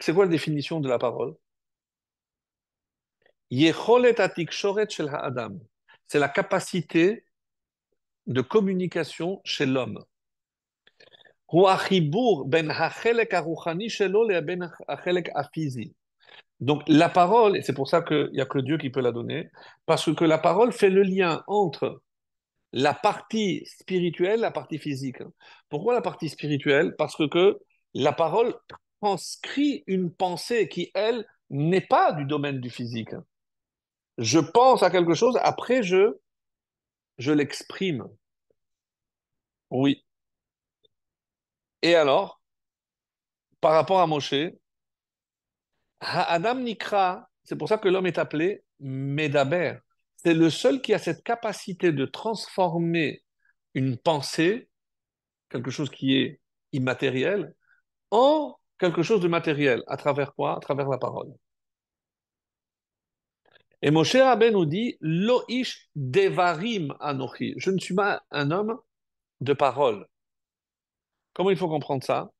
c'est quoi la définition de la parole? C'est la capacité de communication chez l'homme. Donc la parole, et c'est pour ça qu'il n'y a que Dieu qui peut la donner, parce que la parole fait le lien entre la partie spirituelle, la partie physique. Pourquoi la partie spirituelle? Parce que la parole transcrit une pensée qui, elle, n'est pas du domaine du physique. Je pense à quelque chose, après je, je l'exprime. Oui. Et alors, par rapport à Moshe, Adam Nikra, c'est pour ça que l'homme est appelé Medaber. C'est le seul qui a cette capacité de transformer une pensée, quelque chose qui est immatériel, en quelque chose de matériel. À travers quoi? À travers la parole. Et Moshe Rabbeinu nous dit Lo ish devarim anochi. Je ne suis pas un homme de parole. Comment il faut comprendre ça?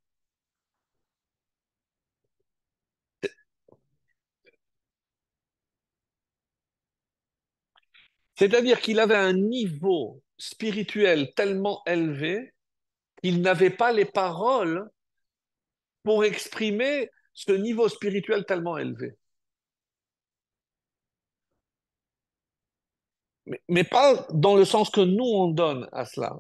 C'est-à-dire qu'il avait un niveau spirituel tellement élevé qu'il n'avait pas les paroles pour exprimer ce niveau spirituel tellement élevé. Mais, pas dans le sens que nous, on donne à cela.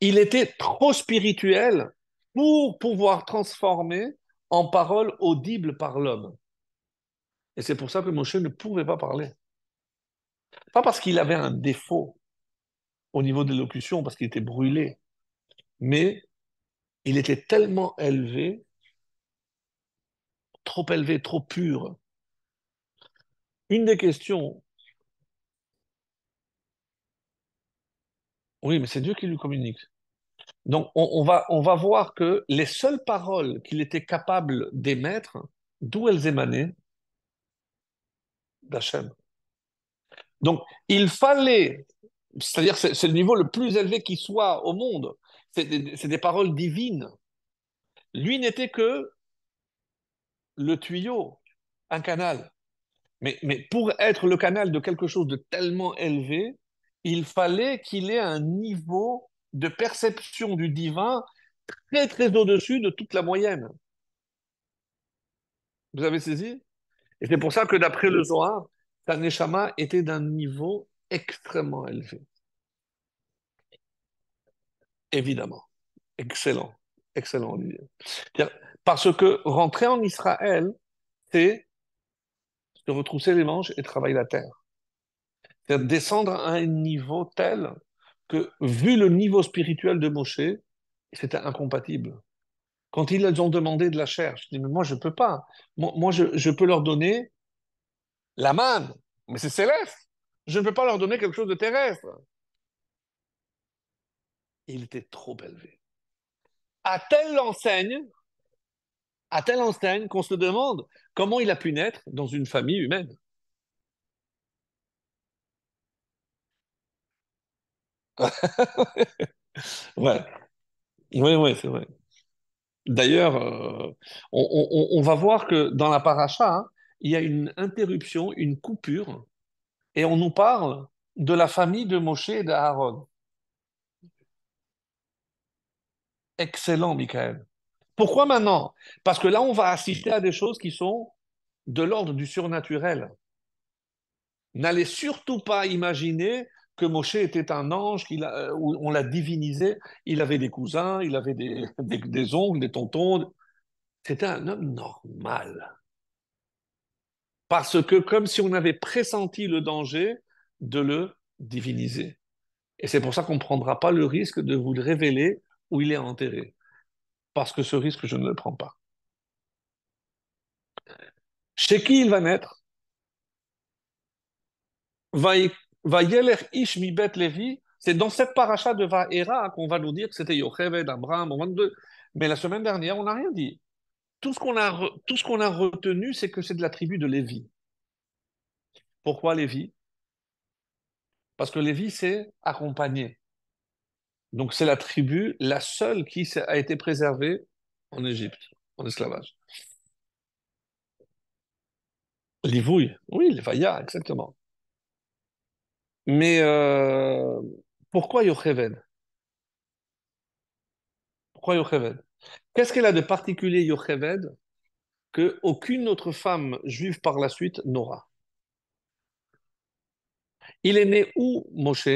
Il était trop spirituel pour pouvoir transformer en paroles audibles par l'homme. Et c'est pour ça que Moshe ne pouvait pas parler. Pas parce qu'il avait un défaut au niveau de l'élocution, parce qu'il était brûlé, mais il était tellement élevé, trop élevé, trop pur. Une des questions, oui, mais c'est Dieu qui lui communique. Donc, on, va, on va voir que les seules paroles qu'il était capable d'émettre, d'où elles émanaient D'Hachem. Donc, il fallait, c'est-à-dire c'est c'est le niveau le plus élevé qui soit au monde, c'est des, c'est des paroles divines. Lui n'était que le tuyau, un canal. Mais, mais pour être le canal de quelque chose de tellement élevé, il fallait qu'il ait un niveau de perception du divin très très au-dessus de toute la moyenne. Vous avez saisi? Et c'est pour ça que d'après le Zohar, sa neshama était d'un niveau extrêmement élevé. Évidemment. Excellent. Excellent, Olivier. Parce que rentrer en Israël, c'est se retrousser les manches et travailler la terre. C'est-à-dire descendre à un niveau tel que, vu le niveau spirituel de Moshe, c'était incompatible. Quand ils ont demandé de la chair, je dis, mais moi, je ne peux pas. Moi, je peux leur donner la manne, mais c'est céleste. Je ne peux pas leur donner quelque chose de terrestre. Il était trop élevé. À telle enseigne, à telle enseigne qu'on se demande comment il a pu naître dans une famille humaine. Ouais, oui, oui, c'est vrai. D'ailleurs, euh, on, va voir que dans la paracha, hein, il y a une interruption, une coupure, et on nous parle de la famille de Moshe et d'Aaron. Excellent, Michael. Pourquoi maintenant? Parce que là, on va assister à des choses qui sont de l'ordre du surnaturel. N'allez surtout pas imaginer que Moshe était un ange, qu'il a, euh, on l'a divinisé. Il avait des cousins, il avait des, des, des des tontons. C'était un homme normal. Parce que comme si on avait pressenti le danger de le diviniser. Et c'est pour ça qu'on ne prendra pas le risque de vous le révéler où il est enterré. Parce que ce risque, je ne le prends pas. Chez qui il va naître? Vayeler Ish Mibet Levi, c'est dans cette paracha de Vaera qu'on va nous dire que c'était Yocheved, Abraham, 22. Mais la semaine dernière, on n'a rien dit. Tout ce qu'on a, a retenu, c'est que c'est de la tribu de Lévi. Pourquoi Lévi? Parce que Lévi s'est accompagné. Donc c'est la tribu, la seule qui a été préservée en Égypte, en esclavage. Livouille, oui, les Vaya, exactement. Mais euh, pourquoi Yocheved Pourquoi Yocheved Qu'est-ce qu'elle a de particulier Yocheved que aucune autre femme juive par la suite n'aura? Il est né où, Moshe?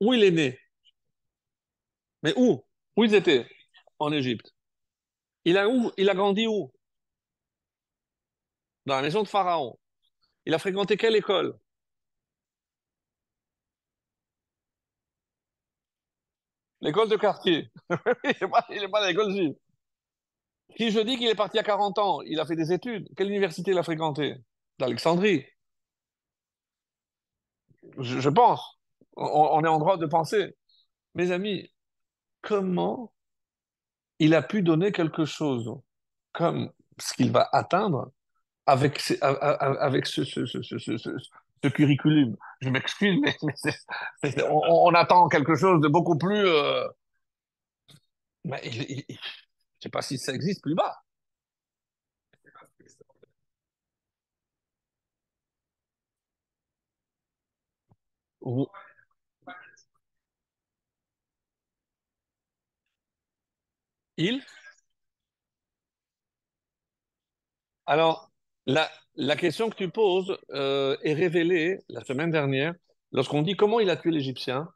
Où il est né? Mais où? Où ils étaient? En Égypte. Il a, où? Il a grandi où? Dans la maison de Pharaon. Il a fréquenté quelle école? L'école de quartier. il n'est pas, à l'école juive. Si je dis qu'il est parti à 40 ans, il a fait des études, quelle université il a fréquenté? D'Alexandrie. Je, pense. On est en droit de penser. Mes amis, comment il a pu donner quelque chose comme ce qu'il va atteindre avec, ce, avec ce, ce, ce, curriculum. Je m'excuse, mais, on, attend quelque chose de beaucoup plus... Euh... Mais je ne sais pas si ça existe plus bas. Il? Alors, la, la question que tu poses euh, est révélée la semaine dernière lorsqu'on dit comment il a tué l'Égyptien.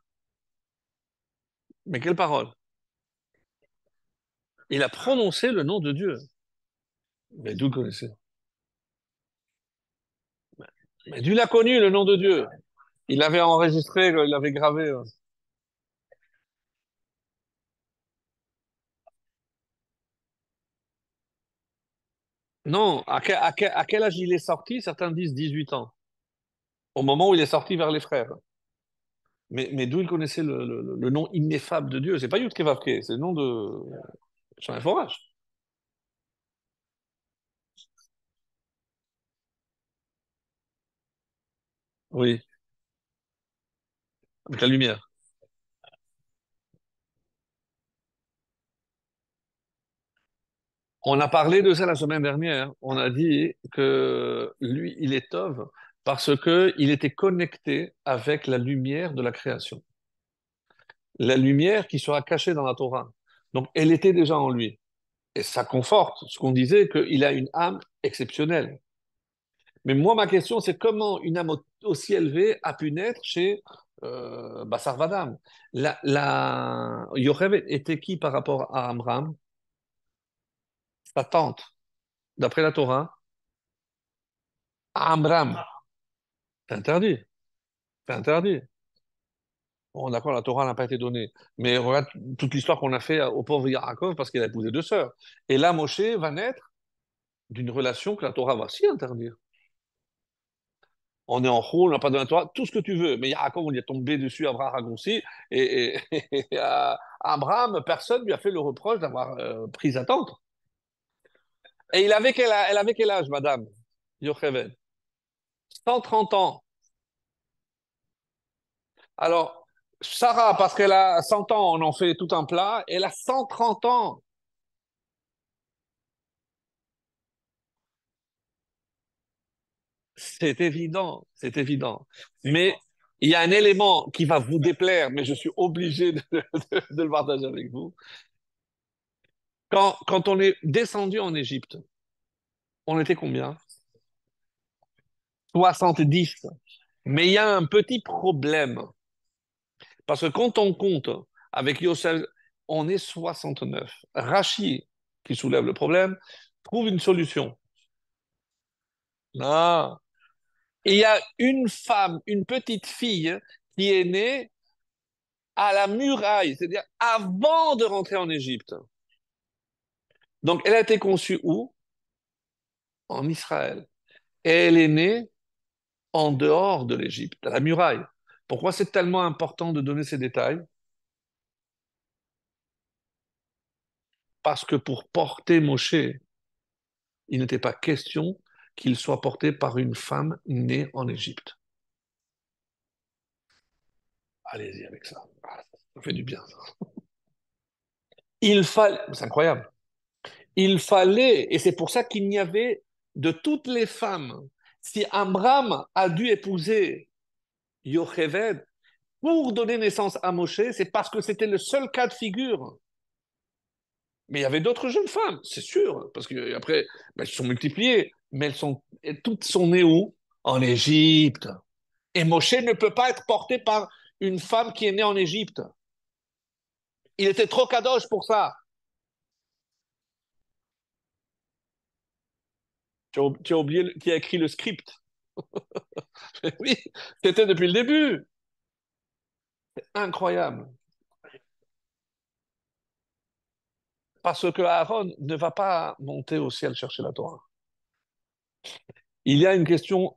Mais quelle parole? Il a prononcé le nom de Dieu. Mais d'où le connaissez Mais d'où il a connu le nom de Dieu Il l'avait enregistré, il l'avait gravé. Non, à quel, âge il est sorti? Certains disent 18 ans, au moment où il est sorti vers les frères. Mais, d'où il connaissait le, nom ineffable de Dieu? C'est pas Yud Kevavke, c'est le nom de un forage. Oui, avec la lumière. On a parlé de ça la semaine dernière. On a dit que lui, il est Tov parce que il était connecté avec la lumière de la création. La lumière qui sera cachée dans la Torah. Donc, elle était déjà en lui. Et ça conforte ce qu'on disait, qu'il a une âme exceptionnelle. Mais moi, ma question, c'est comment une âme aussi élevée a pu naître chez euh, la, était qui par rapport à Amram? Sa tante, d'après la Torah Amram. C'est interdit. C'est interdit. Bon, d'accord, la Torah n'a pas été donnée. Mais regarde toute l'histoire qu'on a fait au pauvre Yaakov parce qu'il a épousé deux sœurs. Et là, Moshe va naître d'une relation que la Torah va si interdire. On est en rôle, on n'a pas donné la Torah, tout ce que tu veux. Mais Yaakov, on y est tombé dessus, Abraham raccourci. Et, et, à Abraham, personne lui a fait le reproche d'avoir euh, pris sa tante. Et elle avait quel âge, madame? Yocheved 130 ans. Alors, Sarah, parce qu'elle a 100 ans, on en fait tout un plat. Elle a 130 ans. C'est évident, c'est évident. Mais il y a un élément qui va vous déplaire, mais je suis obligé de le partager avec vous. Quand, on est descendu en Égypte, on était combien? 70. Mais il y a un petit problème. Parce que quand on compte avec Yosef, on est 69. Rachi, qui soulève le problème, trouve une solution. Non. Il y a une femme, une petite fille qui est née à la muraille, c'est-à-dire avant de rentrer en Égypte. Donc, elle a été conçue où? En Israël. Et elle est née en dehors de l'Égypte, à la muraille. Pourquoi c'est tellement important de donner ces détails? Parce que pour porter Moshe, il n'était pas question qu'il soit porté par une femme née en Égypte. Allez-y avec ça. Ah, ça fait du bien. Il fallait, c'est incroyable. Il fallait, et c'est pour ça qu'il n'y avait de toutes les femmes, si Amram a dû épouser Yocheved pour donner naissance à Moshe, c'est parce que c'était le seul cas de figure. Mais il y avait d'autres jeunes femmes, c'est sûr, parce qu'après, ben, elles se sont multipliées, mais elles sont, toutes sont nées où? En Égypte. Et Moshe ne peut pas être porté par une femme qui est née en Égypte. Il était trop kadosh pour ça. Tu as, oublié qui a écrit le script. oui, c'était depuis le début. C'est incroyable. Parce que Aaron ne va pas monter au ciel chercher la Torah. Il y a une question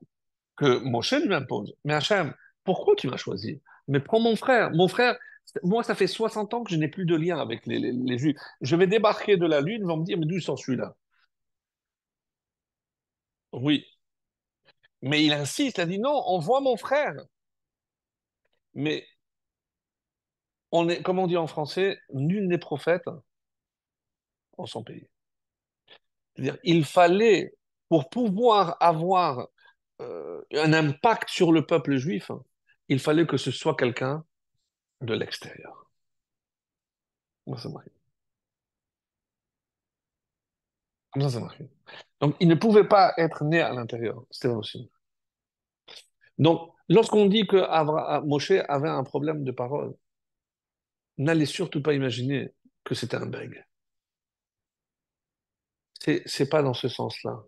que Moshe lui impose. Mais Hachem, pourquoi tu m'as choisi? Mais prends mon frère. Mon frère, moi, ça fait 60 ans que je n'ai plus de lien avec les, Juifs. Je vais débarquer de la Lune, ils vont me dire, mais d'où sort celui-là Oui. Mais il insiste, il a dit, non, envoie mon frère. Mais, on est, comme on dit en français, nul n'est prophète en son pays. C'est-à-dire, il fallait, pour pouvoir avoir euh, un impact sur le peuple juif, il fallait que ce soit quelqu'un de l'extérieur. Ça, ça, ça marche. Donc, il ne pouvait pas être né à l'intérieur. Pas possible. Donc, lorsqu'on dit que Moshe avait un problème de parole, n'allez surtout pas imaginer que c'était un bègue. C'est, c'est pas dans ce sens-là.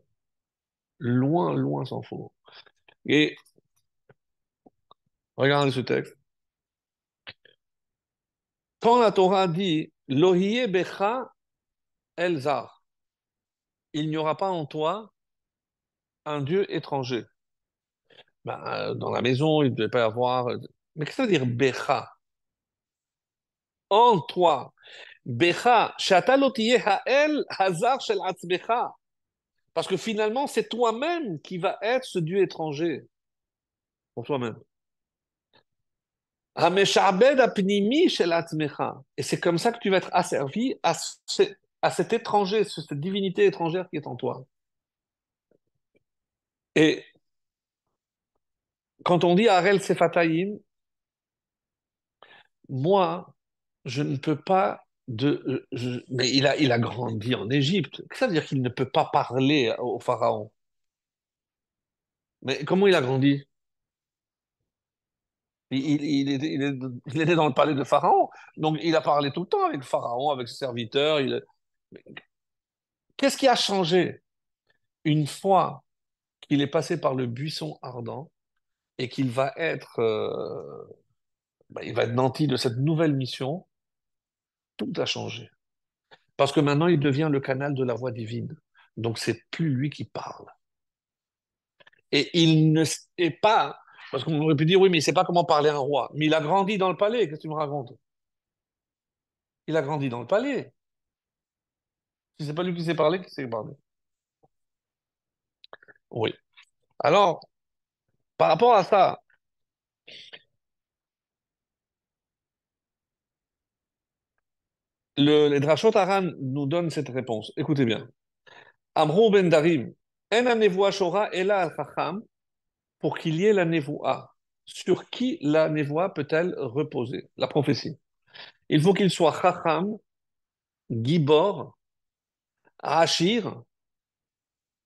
Loin, loin s'en faut. Et regardez ce texte. Quand la Torah dit Lohiye Becha Elzar, il n'y aura pas en toi un Dieu étranger. Ben, euh, dans la maison, il ne devait pas y avoir. Mais qu'est-ce que ça veut dire Becha? En toi. Becha, Ha'el Hazar Shel. Parce que finalement, c'est toi-même qui va être ce Dieu étranger. Pour toi-même. Et c'est comme ça que tu vas être asservi à cet étranger, cette divinité étrangère qui est en toi. Et quand on dit Arel Sefataïm, moi, je ne peux pas de. mais il a, grandi en Égypte. Ça veut dire qu'il ne peut pas parler au pharaon? Mais comment il a grandi? Il, était, dans le palais de Pharaon, donc il a parlé tout le temps avec Pharaon, avec ses serviteurs. Qu'est-ce qui a changé une fois qu'il est passé par le buisson ardent et qu'il va être, euh, bah, il va être nanti de cette nouvelle mission? Tout a changé. Parce que maintenant, il devient le canal de la voix divine. Donc, c'est plus lui qui parle. Et il ne est pas parce qu'on aurait pu dire, oui, mais il ne sait pas comment parler un roi. Mais il a grandi dans le palais, qu'est-ce que tu me racontes? Il a grandi dans le palais. Si ce n'est pas lui qui sait parler, qui sait parler Oui. Alors, par rapport à ça, le, les Drashot Aran nous donnent cette réponse. Écoutez bien. Amrou ben Darim, en shora ela al pour qu'il y ait la névoie. Sur qui la névoie peut-elle reposer? La prophétie. Il faut qu'il soit Chacham, Gibor, Achir,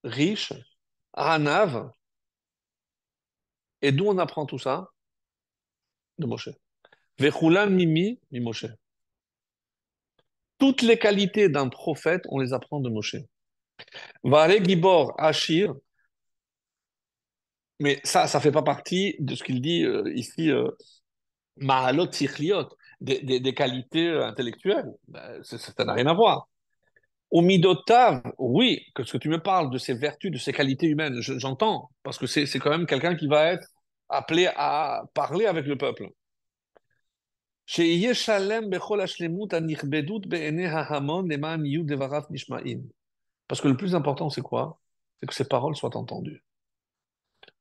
riche, Anav, Et d'où on apprend tout ça? De Moshe. Vechulan mimi, mi Moshe. Toutes les qualités d'un prophète, on les apprend de Moshe. Vare Gibor Ashir, mais ça, ça fait pas partie de ce qu'il dit euh, ici, euh, Mahalot Sichliot, des, qualités euh, intellectuelles. Ben, ça n'a rien à voir. Au Midotav, oui, que ce que tu me parles de ses vertus, de ses qualités humaines, j'entends, parce que c'est quand même quelqu'un qui va être appelé à parler avec le peuple. Parce que le plus important, c'est quoi? C'est que ses paroles soient entendues.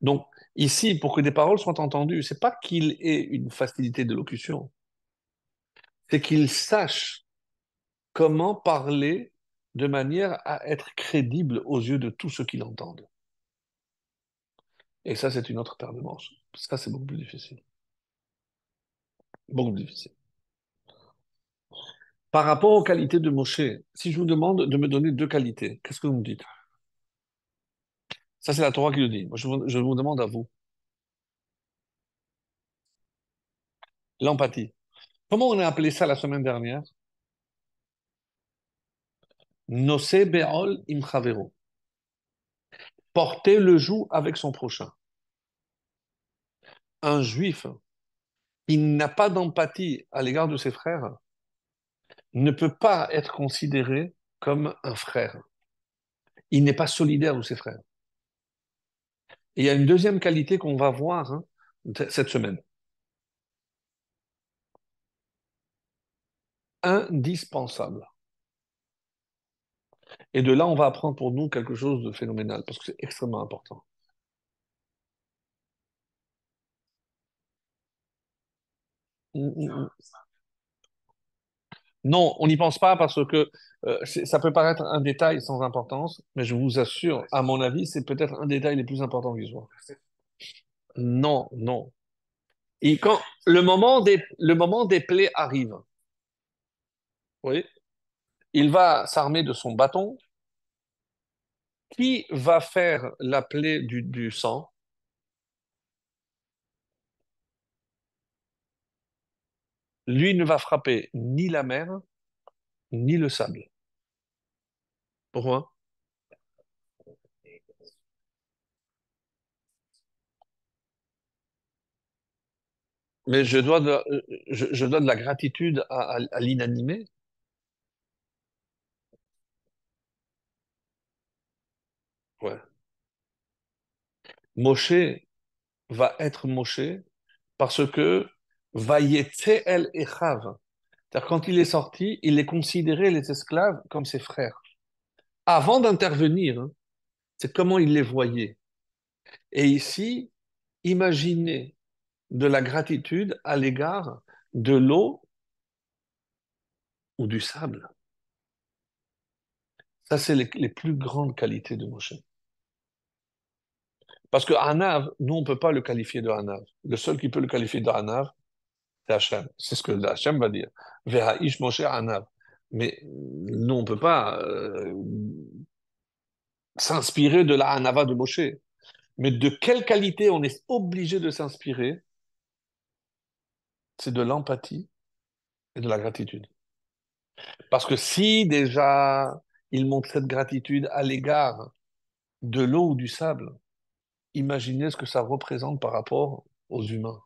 Donc, ici, pour que des paroles soient entendues, c'est pas qu'il ait une facilité de locution, c'est qu'il sache comment parler de manière à être crédible aux yeux de tous ceux qui l'entendent. Et ça, c'est une autre paire de manches. Ça, c'est beaucoup plus difficile. Beaucoup plus difficile. Par rapport aux qualités de Moshe, si je vous demande de me donner deux qualités, qu'est-ce que vous me dites? Ça, c'est la Torah qui le dit. Moi, je vous, je vous demande à vous. L'empathie. Comment on a appelé ça la semaine dernière? Nosé be'ol im chavero. Porter le joug avec son prochain. Un juif qui n'a pas d'empathie à l'égard de ses frères ne peut pas être considéré comme un frère. Il n'est pas solidaire de ses frères. Il y a une deuxième qualité qu'on va voir hein, cette semaine. Indispensable. Et de là, on va apprendre pour nous quelque chose de phénoménal, parce que c'est extrêmement important. Non, on n'y pense pas parce que euh, ça peut paraître un détail sans importance, mais je vous assure, à mon avis, c'est peut-être un détail les plus importants qui soit. Non, non. Et quand le moment des, le moment des plaies arrive, oui, il va s'armer de son bâton. Qui va faire la plaie du, sang? Lui ne va frapper ni la mer, ni le sable. Pourquoi? Mais je dois de, je, la gratitude à l'inanimé. Ouais. Moshe va être Moshe parce que Vayetse el Echav. C'est-à-dire quand il est sorti, il les considérait les esclaves comme ses frères. Avant d'intervenir, hein, c'est comment il les voyait. Et ici, imaginez de la gratitude à l'égard de l'eau ou du sable. Ça, c'est les, les plus grandes qualités de Moshe. Parce que Hanav, nous, on ne peut pas le qualifier de Hanav. Le seul qui peut le qualifier de Hanav, c'est Hachem. C'est ce que Hachem va dire. Veha'ish Moshe Hanav. Mais nous, on ne peut pas euh, s'inspirer de la Hanava de Moshe. Mais de quelle qualité on est obligé de s'inspirer? C'est de l'empathie et de la gratitude. Parce que si déjà il montre cette gratitude à l'égard de l'eau ou du sable, imaginez ce que ça représente par rapport aux humains.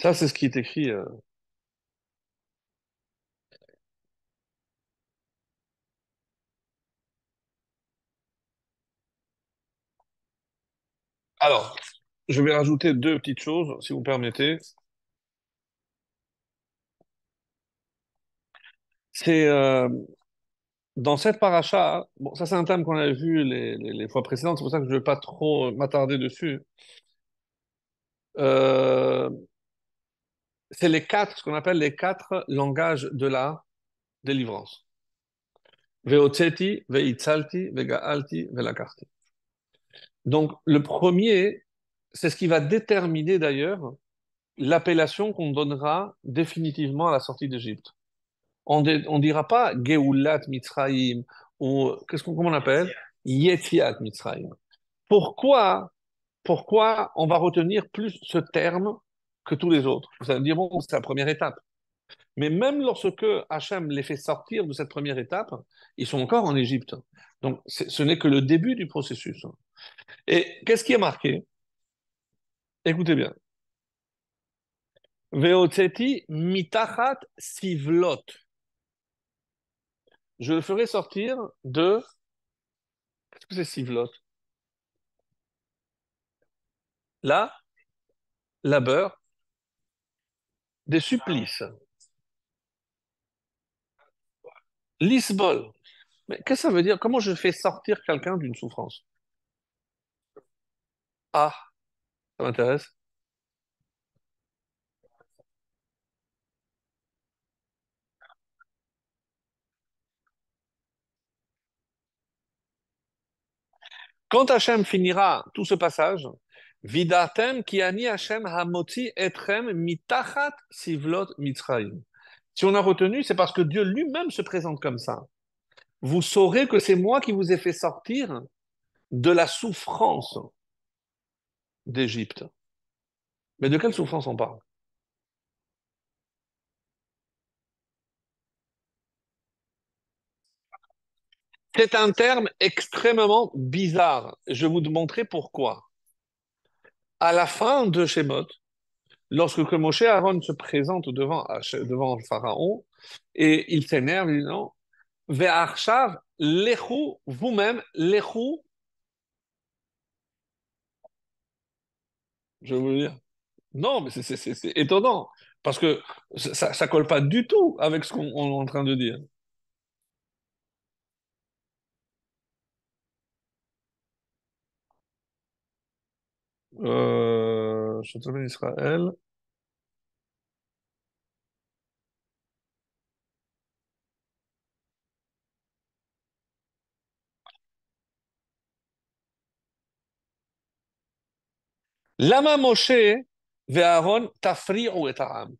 Ça, c'est ce qui est écrit. euh. Alors, je vais rajouter deux petites choses, si vous permettez. C'est euh, dans cette paracha, bon, ça c'est un thème qu'on avait vu les, les- fois précédentes, c'est pour ça que je ne vais pas trop m'attarder dessus. Euh, c'est les quatre, ce qu'on appelle les quatre langages de la délivrance. Ve'otzeti, ve'itzalti, ve'ga'alti, ve'lakarti. Donc, le premier, c'est ce qui va déterminer d'ailleurs l'appellation qu'on donnera définitivement à la sortie d'Égypte. On ne dira pas Geulat Mitzrayim ou qu'est-ce qu'on comment on appelle Yetziat Mitzrayim. Pourquoi, pourquoi on va retenir plus ce terme que tous les autres? Vous allez me dire, bon, c'est la première étape. Mais même lorsque Hachem les fait sortir de cette première étape, ils sont encore en Égypte. Donc, ce n'est que le début du processus. Et qu'est-ce qui est marqué? Écoutez bien. Veotseti mitachat sivlot. Je le ferai sortir de. Qu'est-ce que c'est sivlot? Là, labeur, des supplices. Lisbol. Mais qu'est-ce que ça veut dire? Comment je fais sortir quelqu'un d'une souffrance? Ah, ça m'intéresse. Quand Hachem finira tout ce passage, Vidatem ki ani Hachem hamoti etrem mitachat sivlot mitzrayim. Si on a retenu, c'est parce que Dieu lui-même se présente comme ça. Vous saurez que c'est moi qui vous ai fait sortir de la souffrance d'Égypte. Mais de quelle souffrance on parle? C'est un terme extrêmement bizarre. Je vais vous montrer pourquoi. À la fin de Shemot, lorsque Moshe Aaron se présente devant, le Pharaon, et il s'énerve, il dit non, Ve'arshav, lechu, vous-même, lechu, je veux dire. Non, mais c'est étonnant, parce que ça ne colle pas du tout avec ce qu'on est en train de dire. Euh, Israël. Lama Moshe Aaron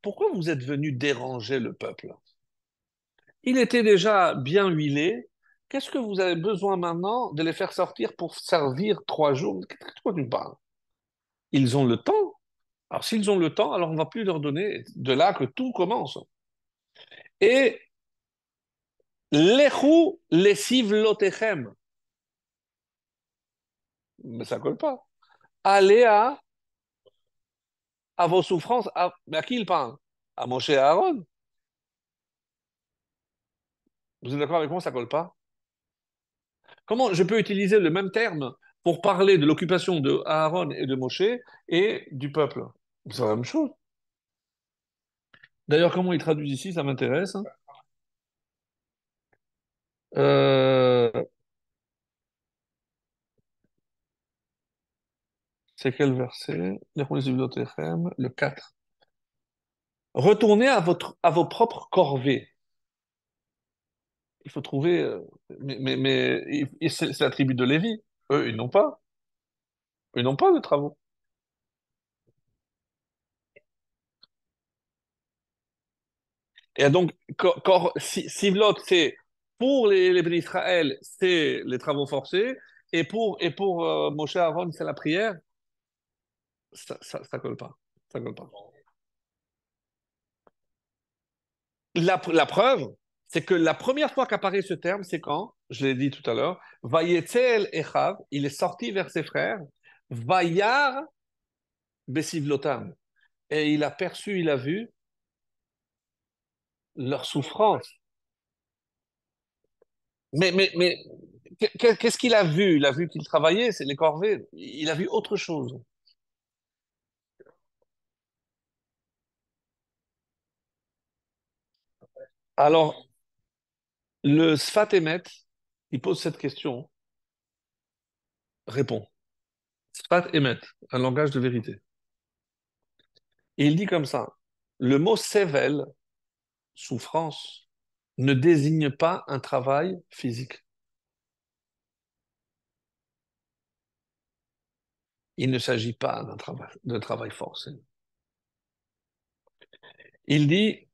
Pourquoi vous êtes venu déranger le peuple? Il était déjà bien huilé. Qu'est-ce que vous avez besoin maintenant de les faire sortir pour servir trois jours? Qu'est-ce que tu parles? Ils ont le temps. Alors s'ils ont le temps, alors on ne va plus leur donner. De là que tout commence. Et Lechu lesiv lotechem. Mais ça colle pas. Allez à à vos souffrances. À, à qui il parle? À Moshe et à Aaron. Vous êtes d'accord avec moi, ça ne colle pas? Comment je peux utiliser le même terme pour parler de l'occupation de Aaron et de Moshe et du peuple C'est la même chose. D'ailleurs, comment il traduit ici, ça m'intéresse. Hein. Euh, c'est quel verset? Le 4. Retournez à, votre, à vos propres corvées. Il faut trouver. Euh, mais, mais, c'est la tribu de Lévi. Eux, ils n'ont pas. Ils n'ont pas de travaux. Et donc, si, Sivlot, c'est pour les, les Israël, c'est les travaux forcés. Et pour, et pour euh, Moshe Aaron, c'est la prière. Ça, ça, colle pas. Ça colle pas. La, preuve, c'est que la première fois qu'apparaît ce terme, c'est quand Je l'ai dit tout à l'heure. Vayetzel Echav, il est sorti vers ses frères. Vayar Besivlotam. Et il a perçu, il a vu leur souffrance. Mais, mais, mais qu'est-ce qu'il a vu? Il a vu qu'il travaillait, c'est les corvées. Il a vu autre chose. Alors, le Sfat Emet, il pose cette question, répond. Sfat Emet, un langage de vérité. Et il dit comme ça, le mot Sevel, souffrance, ne désigne pas un travail physique. Il ne s'agit pas d'un travail, travail forcé. Il dit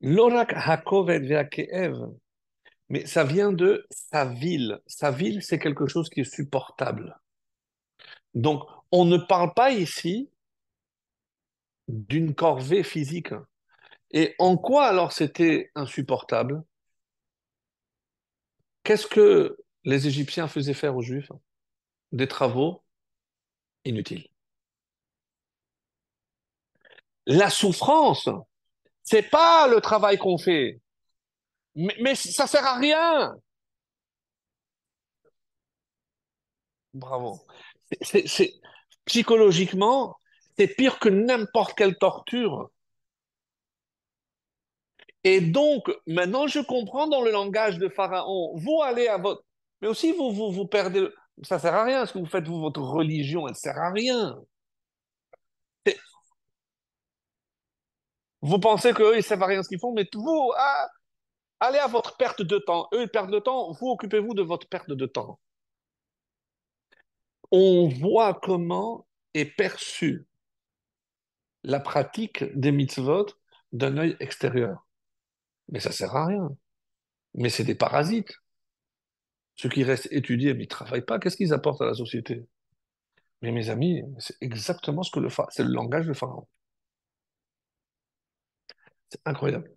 L'orak hakovet ve'akeev, mais ça vient de sa ville. Sa ville, c'est quelque chose qui est supportable. Donc, on ne parle pas ici d'une corvée physique. Et en quoi alors c'était insupportable? Qu'est-ce que les Égyptiens faisaient faire aux Juifs? Des travaux inutiles. La souffrance, c'est pas le travail qu'on fait, mais, mais ça sert à rien. Bravo. Psychologiquement, c'est pire que n'importe quelle torture. Et donc, maintenant, je comprends dans le langage de Pharaon, vous allez à votre... Mais aussi, vous, vous, vous perdez... Ça sert à rien, ce que vous faites, vous, votre religion, elle sert à rien. Vous pensez qu'eux, ils savent à rien ce qu'ils font, mais vous, ah, allez à votre perte de temps. Eux, ils perdent le temps, vous occupez-vous de votre perte de temps. On voit comment est perçue la pratique des mitzvot d'un œil extérieur. Mais ça sert à rien. Mais c'est des parasites. Ceux qui restent étudiés, mais ils ne travaillent pas, qu'est-ce qu'ils apportent à la société? Mais mes amis, c'est exactement ce que le pharaon, c'est le langage du pharaon. C'est incroyable.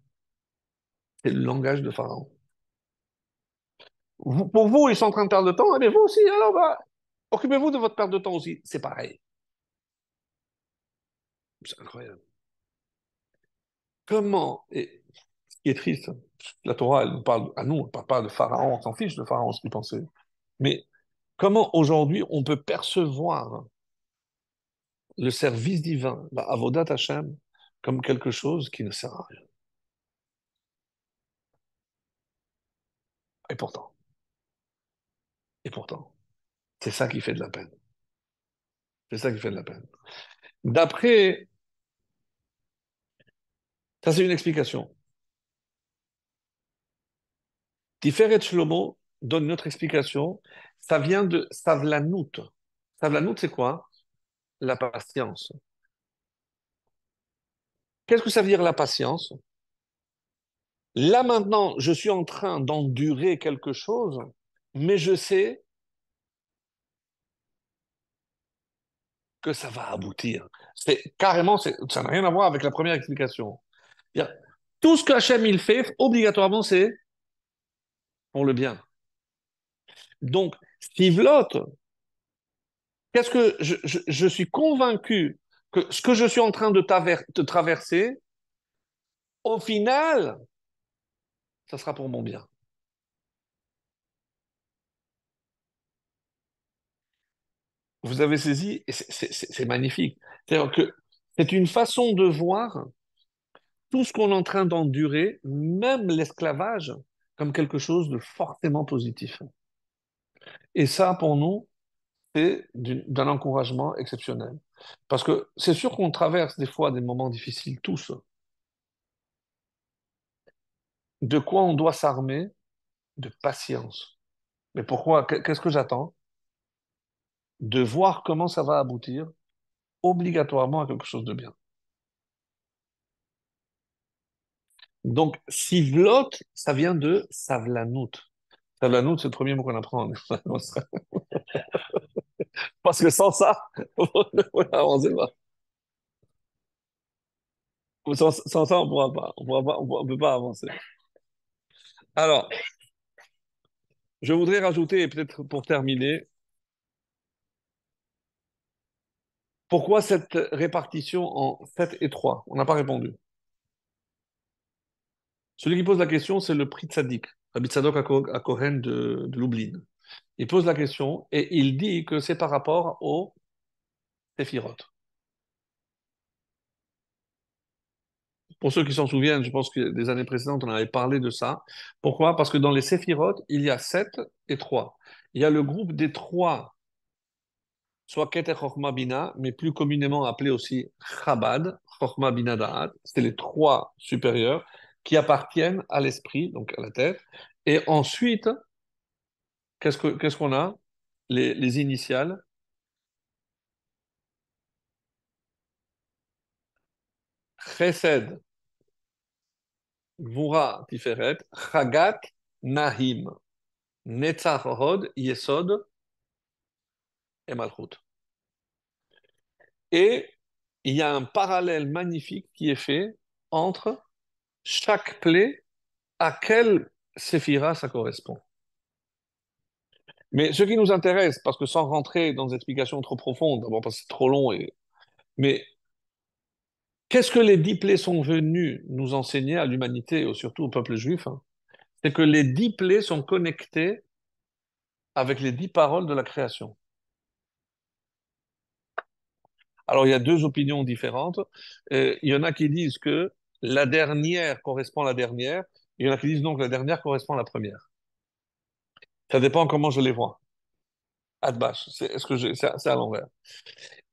C'est le langage de pharaon. Pour vous, ils sont en train de perdre de temps, mais vous aussi, alors bah, occupez-vous de votre perte de temps aussi. C'est pareil. C'est incroyable. Comment, et ce qui est triste, la Torah, elle nous parle à nous, elle ne parle pas de pharaon, on s'en fiche de pharaon, ce qu'il pensait. Mais comment aujourd'hui on peut percevoir le service divin, la Avodat Hashem, comme quelque chose qui ne sert à rien. Et pourtant, et pourtant, c'est ça qui fait de la peine. C'est ça qui fait de la peine. D'après, ça c'est une explication. Tiferet Shlomo donne une autre explication. Ça vient de Savlanout. Savlanout, c'est quoi? La patience. Qu'est-ce que ça veut dire la patience? Là maintenant, je suis en train d'endurer quelque chose, mais je sais que ça va aboutir. C'est carrément, ça n'a rien à voir avec la première explication. Tout ce que Hachem il fait, obligatoirement, c'est pour le bien. Donc, Stivlot, qu'est-ce que je- je suis convaincu que ce que je suis en train de, traverser, au final, ça sera pour mon bien. Vous avez saisi, c'est magnifique. C'est-à-dire que c'est une façon de voir tout ce qu'on est en train d'endurer, même l'esclavage, comme quelque chose de forcément positif. Et ça, pour nous, d'un encouragement exceptionnel. Parce que c'est sûr qu'on traverse des fois des moments difficiles, tous. De quoi on doit s'armer? De patience. Mais pourquoi? Qu'est- Qu'est-ce que j'attends? De voir comment ça va aboutir obligatoirement à quelque chose de bien. Donc, sivlot, ça vient de savlanout. Savlanout, c'est le premier mot qu'on apprend. Parce que sans ça, on n'avance pas. Sans, sans ça, on ne pourra pas. On on peut pas avancer. Alors, je voudrais rajouter, et peut-être pour terminer, pourquoi cette répartition en 7 et 3? On n'a pas répondu. Celui qui pose la question, c'est le prix tzaddik, Rabbi Tzadok à Kohen de, de Lublin. Il pose la question et il dit que c'est par rapport au Séphirot. Pour ceux qui s'en souviennent, je pense que des années précédentes, on avait parlé de ça. Pourquoi? Parce que dans les Séphirot, il y a 7 et 3. Il y a le groupe des trois, soit Keter Chochma Bina, mais plus communément appelé aussi Chabad, Chochma Bina Da'at. C'est les trois supérieurs qui appartiennent à l'esprit, donc à la tête. Et ensuite, qu'est-ce que, qu'est-ce qu'on a? Les, les initiales. Chesed, Tiferet, Chagat Nahim, Yesod et Malchut. Et il y a un parallèle magnifique qui est fait entre chaque plaie, à quelle séphira ça correspond. Mais ce qui nous intéresse, parce que sans rentrer dans des explications trop profondes, d'abord parce que c'est trop long, mais qu'est-ce que les dix plaies sont venus nous enseigner à l'humanité, et surtout au peuple juif hein? C'est que les dix plaies sont connectées avec les dix paroles de la création. Alors, il y a deux opinions différentes. Euh, il y en a qui disent que la dernière correspond à la dernière. Il y en a qui disent donc que la dernière correspond à la première. Ça dépend comment je les vois. Adbash, c'est c'est à l'envers.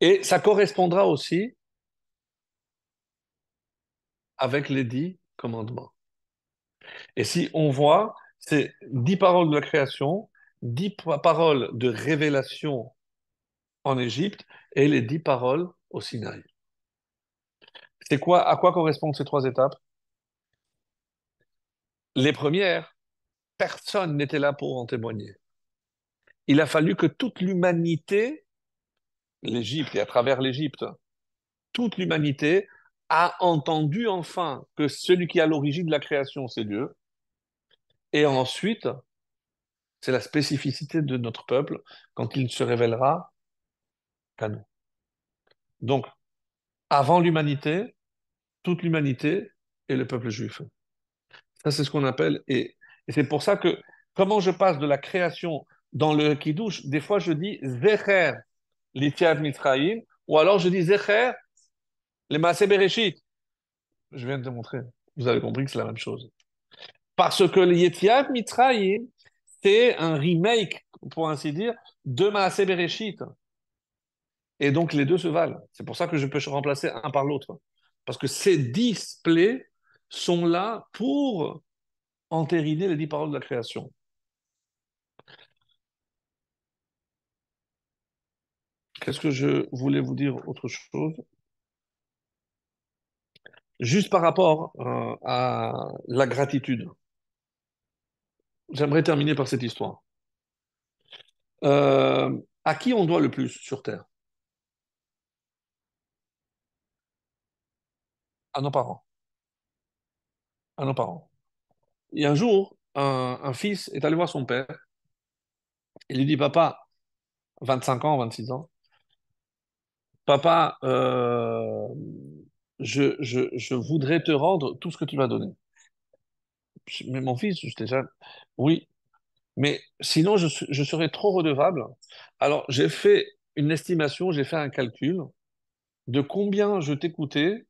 Et ça correspondra aussi avec les dix commandements. Et si on voit, c'est dix paroles de la création, dix paroles de révélation en Égypte et les dix paroles au Sinaï. C'est quoi, à quoi correspondent ces trois étapes? Les premières, personne n'était là pour en témoigner. Il a fallu que toute l'humanité, l'Égypte et à travers l'Égypte, toute l'humanité a entendu enfin que celui qui est à l'origine de la création, c'est Dieu. Et ensuite, c'est la spécificité de notre peuple quand il se révélera qu'à nous. Donc, avant l'humanité, toute l'humanité et le peuple juif. Ça, c'est ce qu'on appelle, c'est pour ça que, comment je passe de la création dans le Kiddush, des fois je dis Zecher l'Itiad Mitraïm, ou alors je dis Zecher les Maaseh Bereshit. Je viens de te montrer. Vous avez compris que c'est la même chose. Parce que l'Itiad Mitraïm, c'est un remake, pour ainsi dire, de Maaseh Bereshit. Et donc les deux se valent. C'est pour ça que je peux remplacer un par l'autre. Parce que ces dix plaies sont là pour entériner les dix paroles de la création. Qu'est-ce que je voulais vous dire autre chose? Juste par rapport euh, à la gratitude. J'aimerais terminer par cette histoire. Euh, à qui on doit le plus sur Terre? À nos parents. À nos parents. Et un jour, un, fils est allé voir son père. Il lui dit, papa, 25 ans, 26 ans, papa, euh, je, je, voudrais te rendre tout ce que tu m'as donné. Mais mon fils, j'étais déjà, oui, mais sinon je, je serais trop redevable. Alors j'ai fait une estimation, j'ai fait un calcul de combien je t'écoutais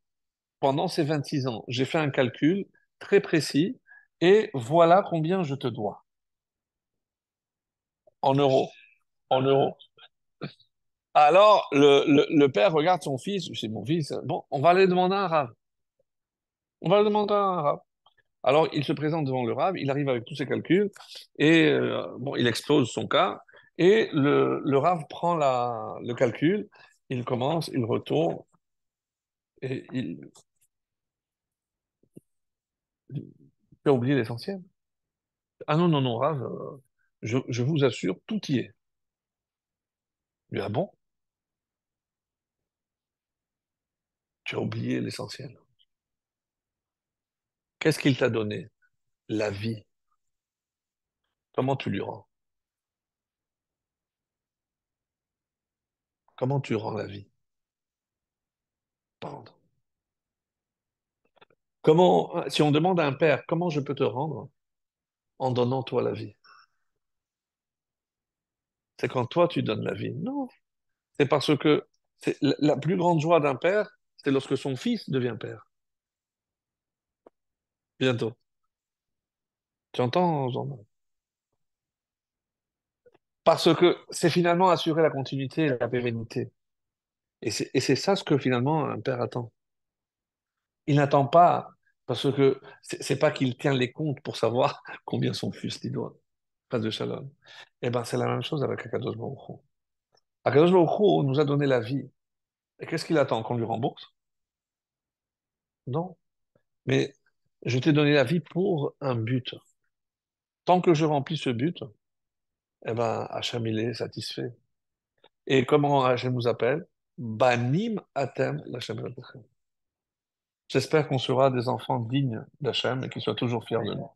pendant ces 26 ans. J'ai fait un calcul très précis et voilà combien je te dois. En euros. En euros. Alors, le, père regarde son fils, c'est mon fils, bon, on va aller demander un rave. On va le demander à un rave. Alors, il se présente devant le rave, il arrive avec tous ses calculs, et euh, bon, il explose son cas, et le, le rave prend la, le calcul, il commence, il retourne, et il, tu as oublié l'essentiel? Ah non, non, non, Rav, euh, je, vous assure, tout y est. Mais ah bon? Tu as oublié l'essentiel. Qu'est-ce qu'il t'a donné? La vie. Comment tu lui rends? Comment tu rends la vie? Pardon. Comment, si on demande à un père, comment je peux te rendre en donnant toi la vie? C'est quand toi tu donnes la vie. Non, c'est parce que la plus grande joie d'un père, c'est lorsque son fils devient père. Bientôt. Tu entends, Jean Parce que c'est finalement assurer la continuité et la pérennité. Et c'est ça ce que finalement un père attend. Il n'attend pas, parce que c'est pas qu'il tient les comptes pour savoir combien son fils lui doit. Pas de shalom. Eh bien, c'est la même chose avec Akadosh Baruch Hu. Akadosh nous a donné la vie. Et qu'est-ce qu'il attend Qu'on lui rembourse? Non. Mais je t'ai donné la vie pour un but. tant que je remplis ce but, eh ben, Hachem, il est satisfait. Et comment Hachem nous appelle? Banim Atem Elohim. J'espère qu'on sera des enfants dignes d'Hachem et qu'ils soient toujours fiers de nous.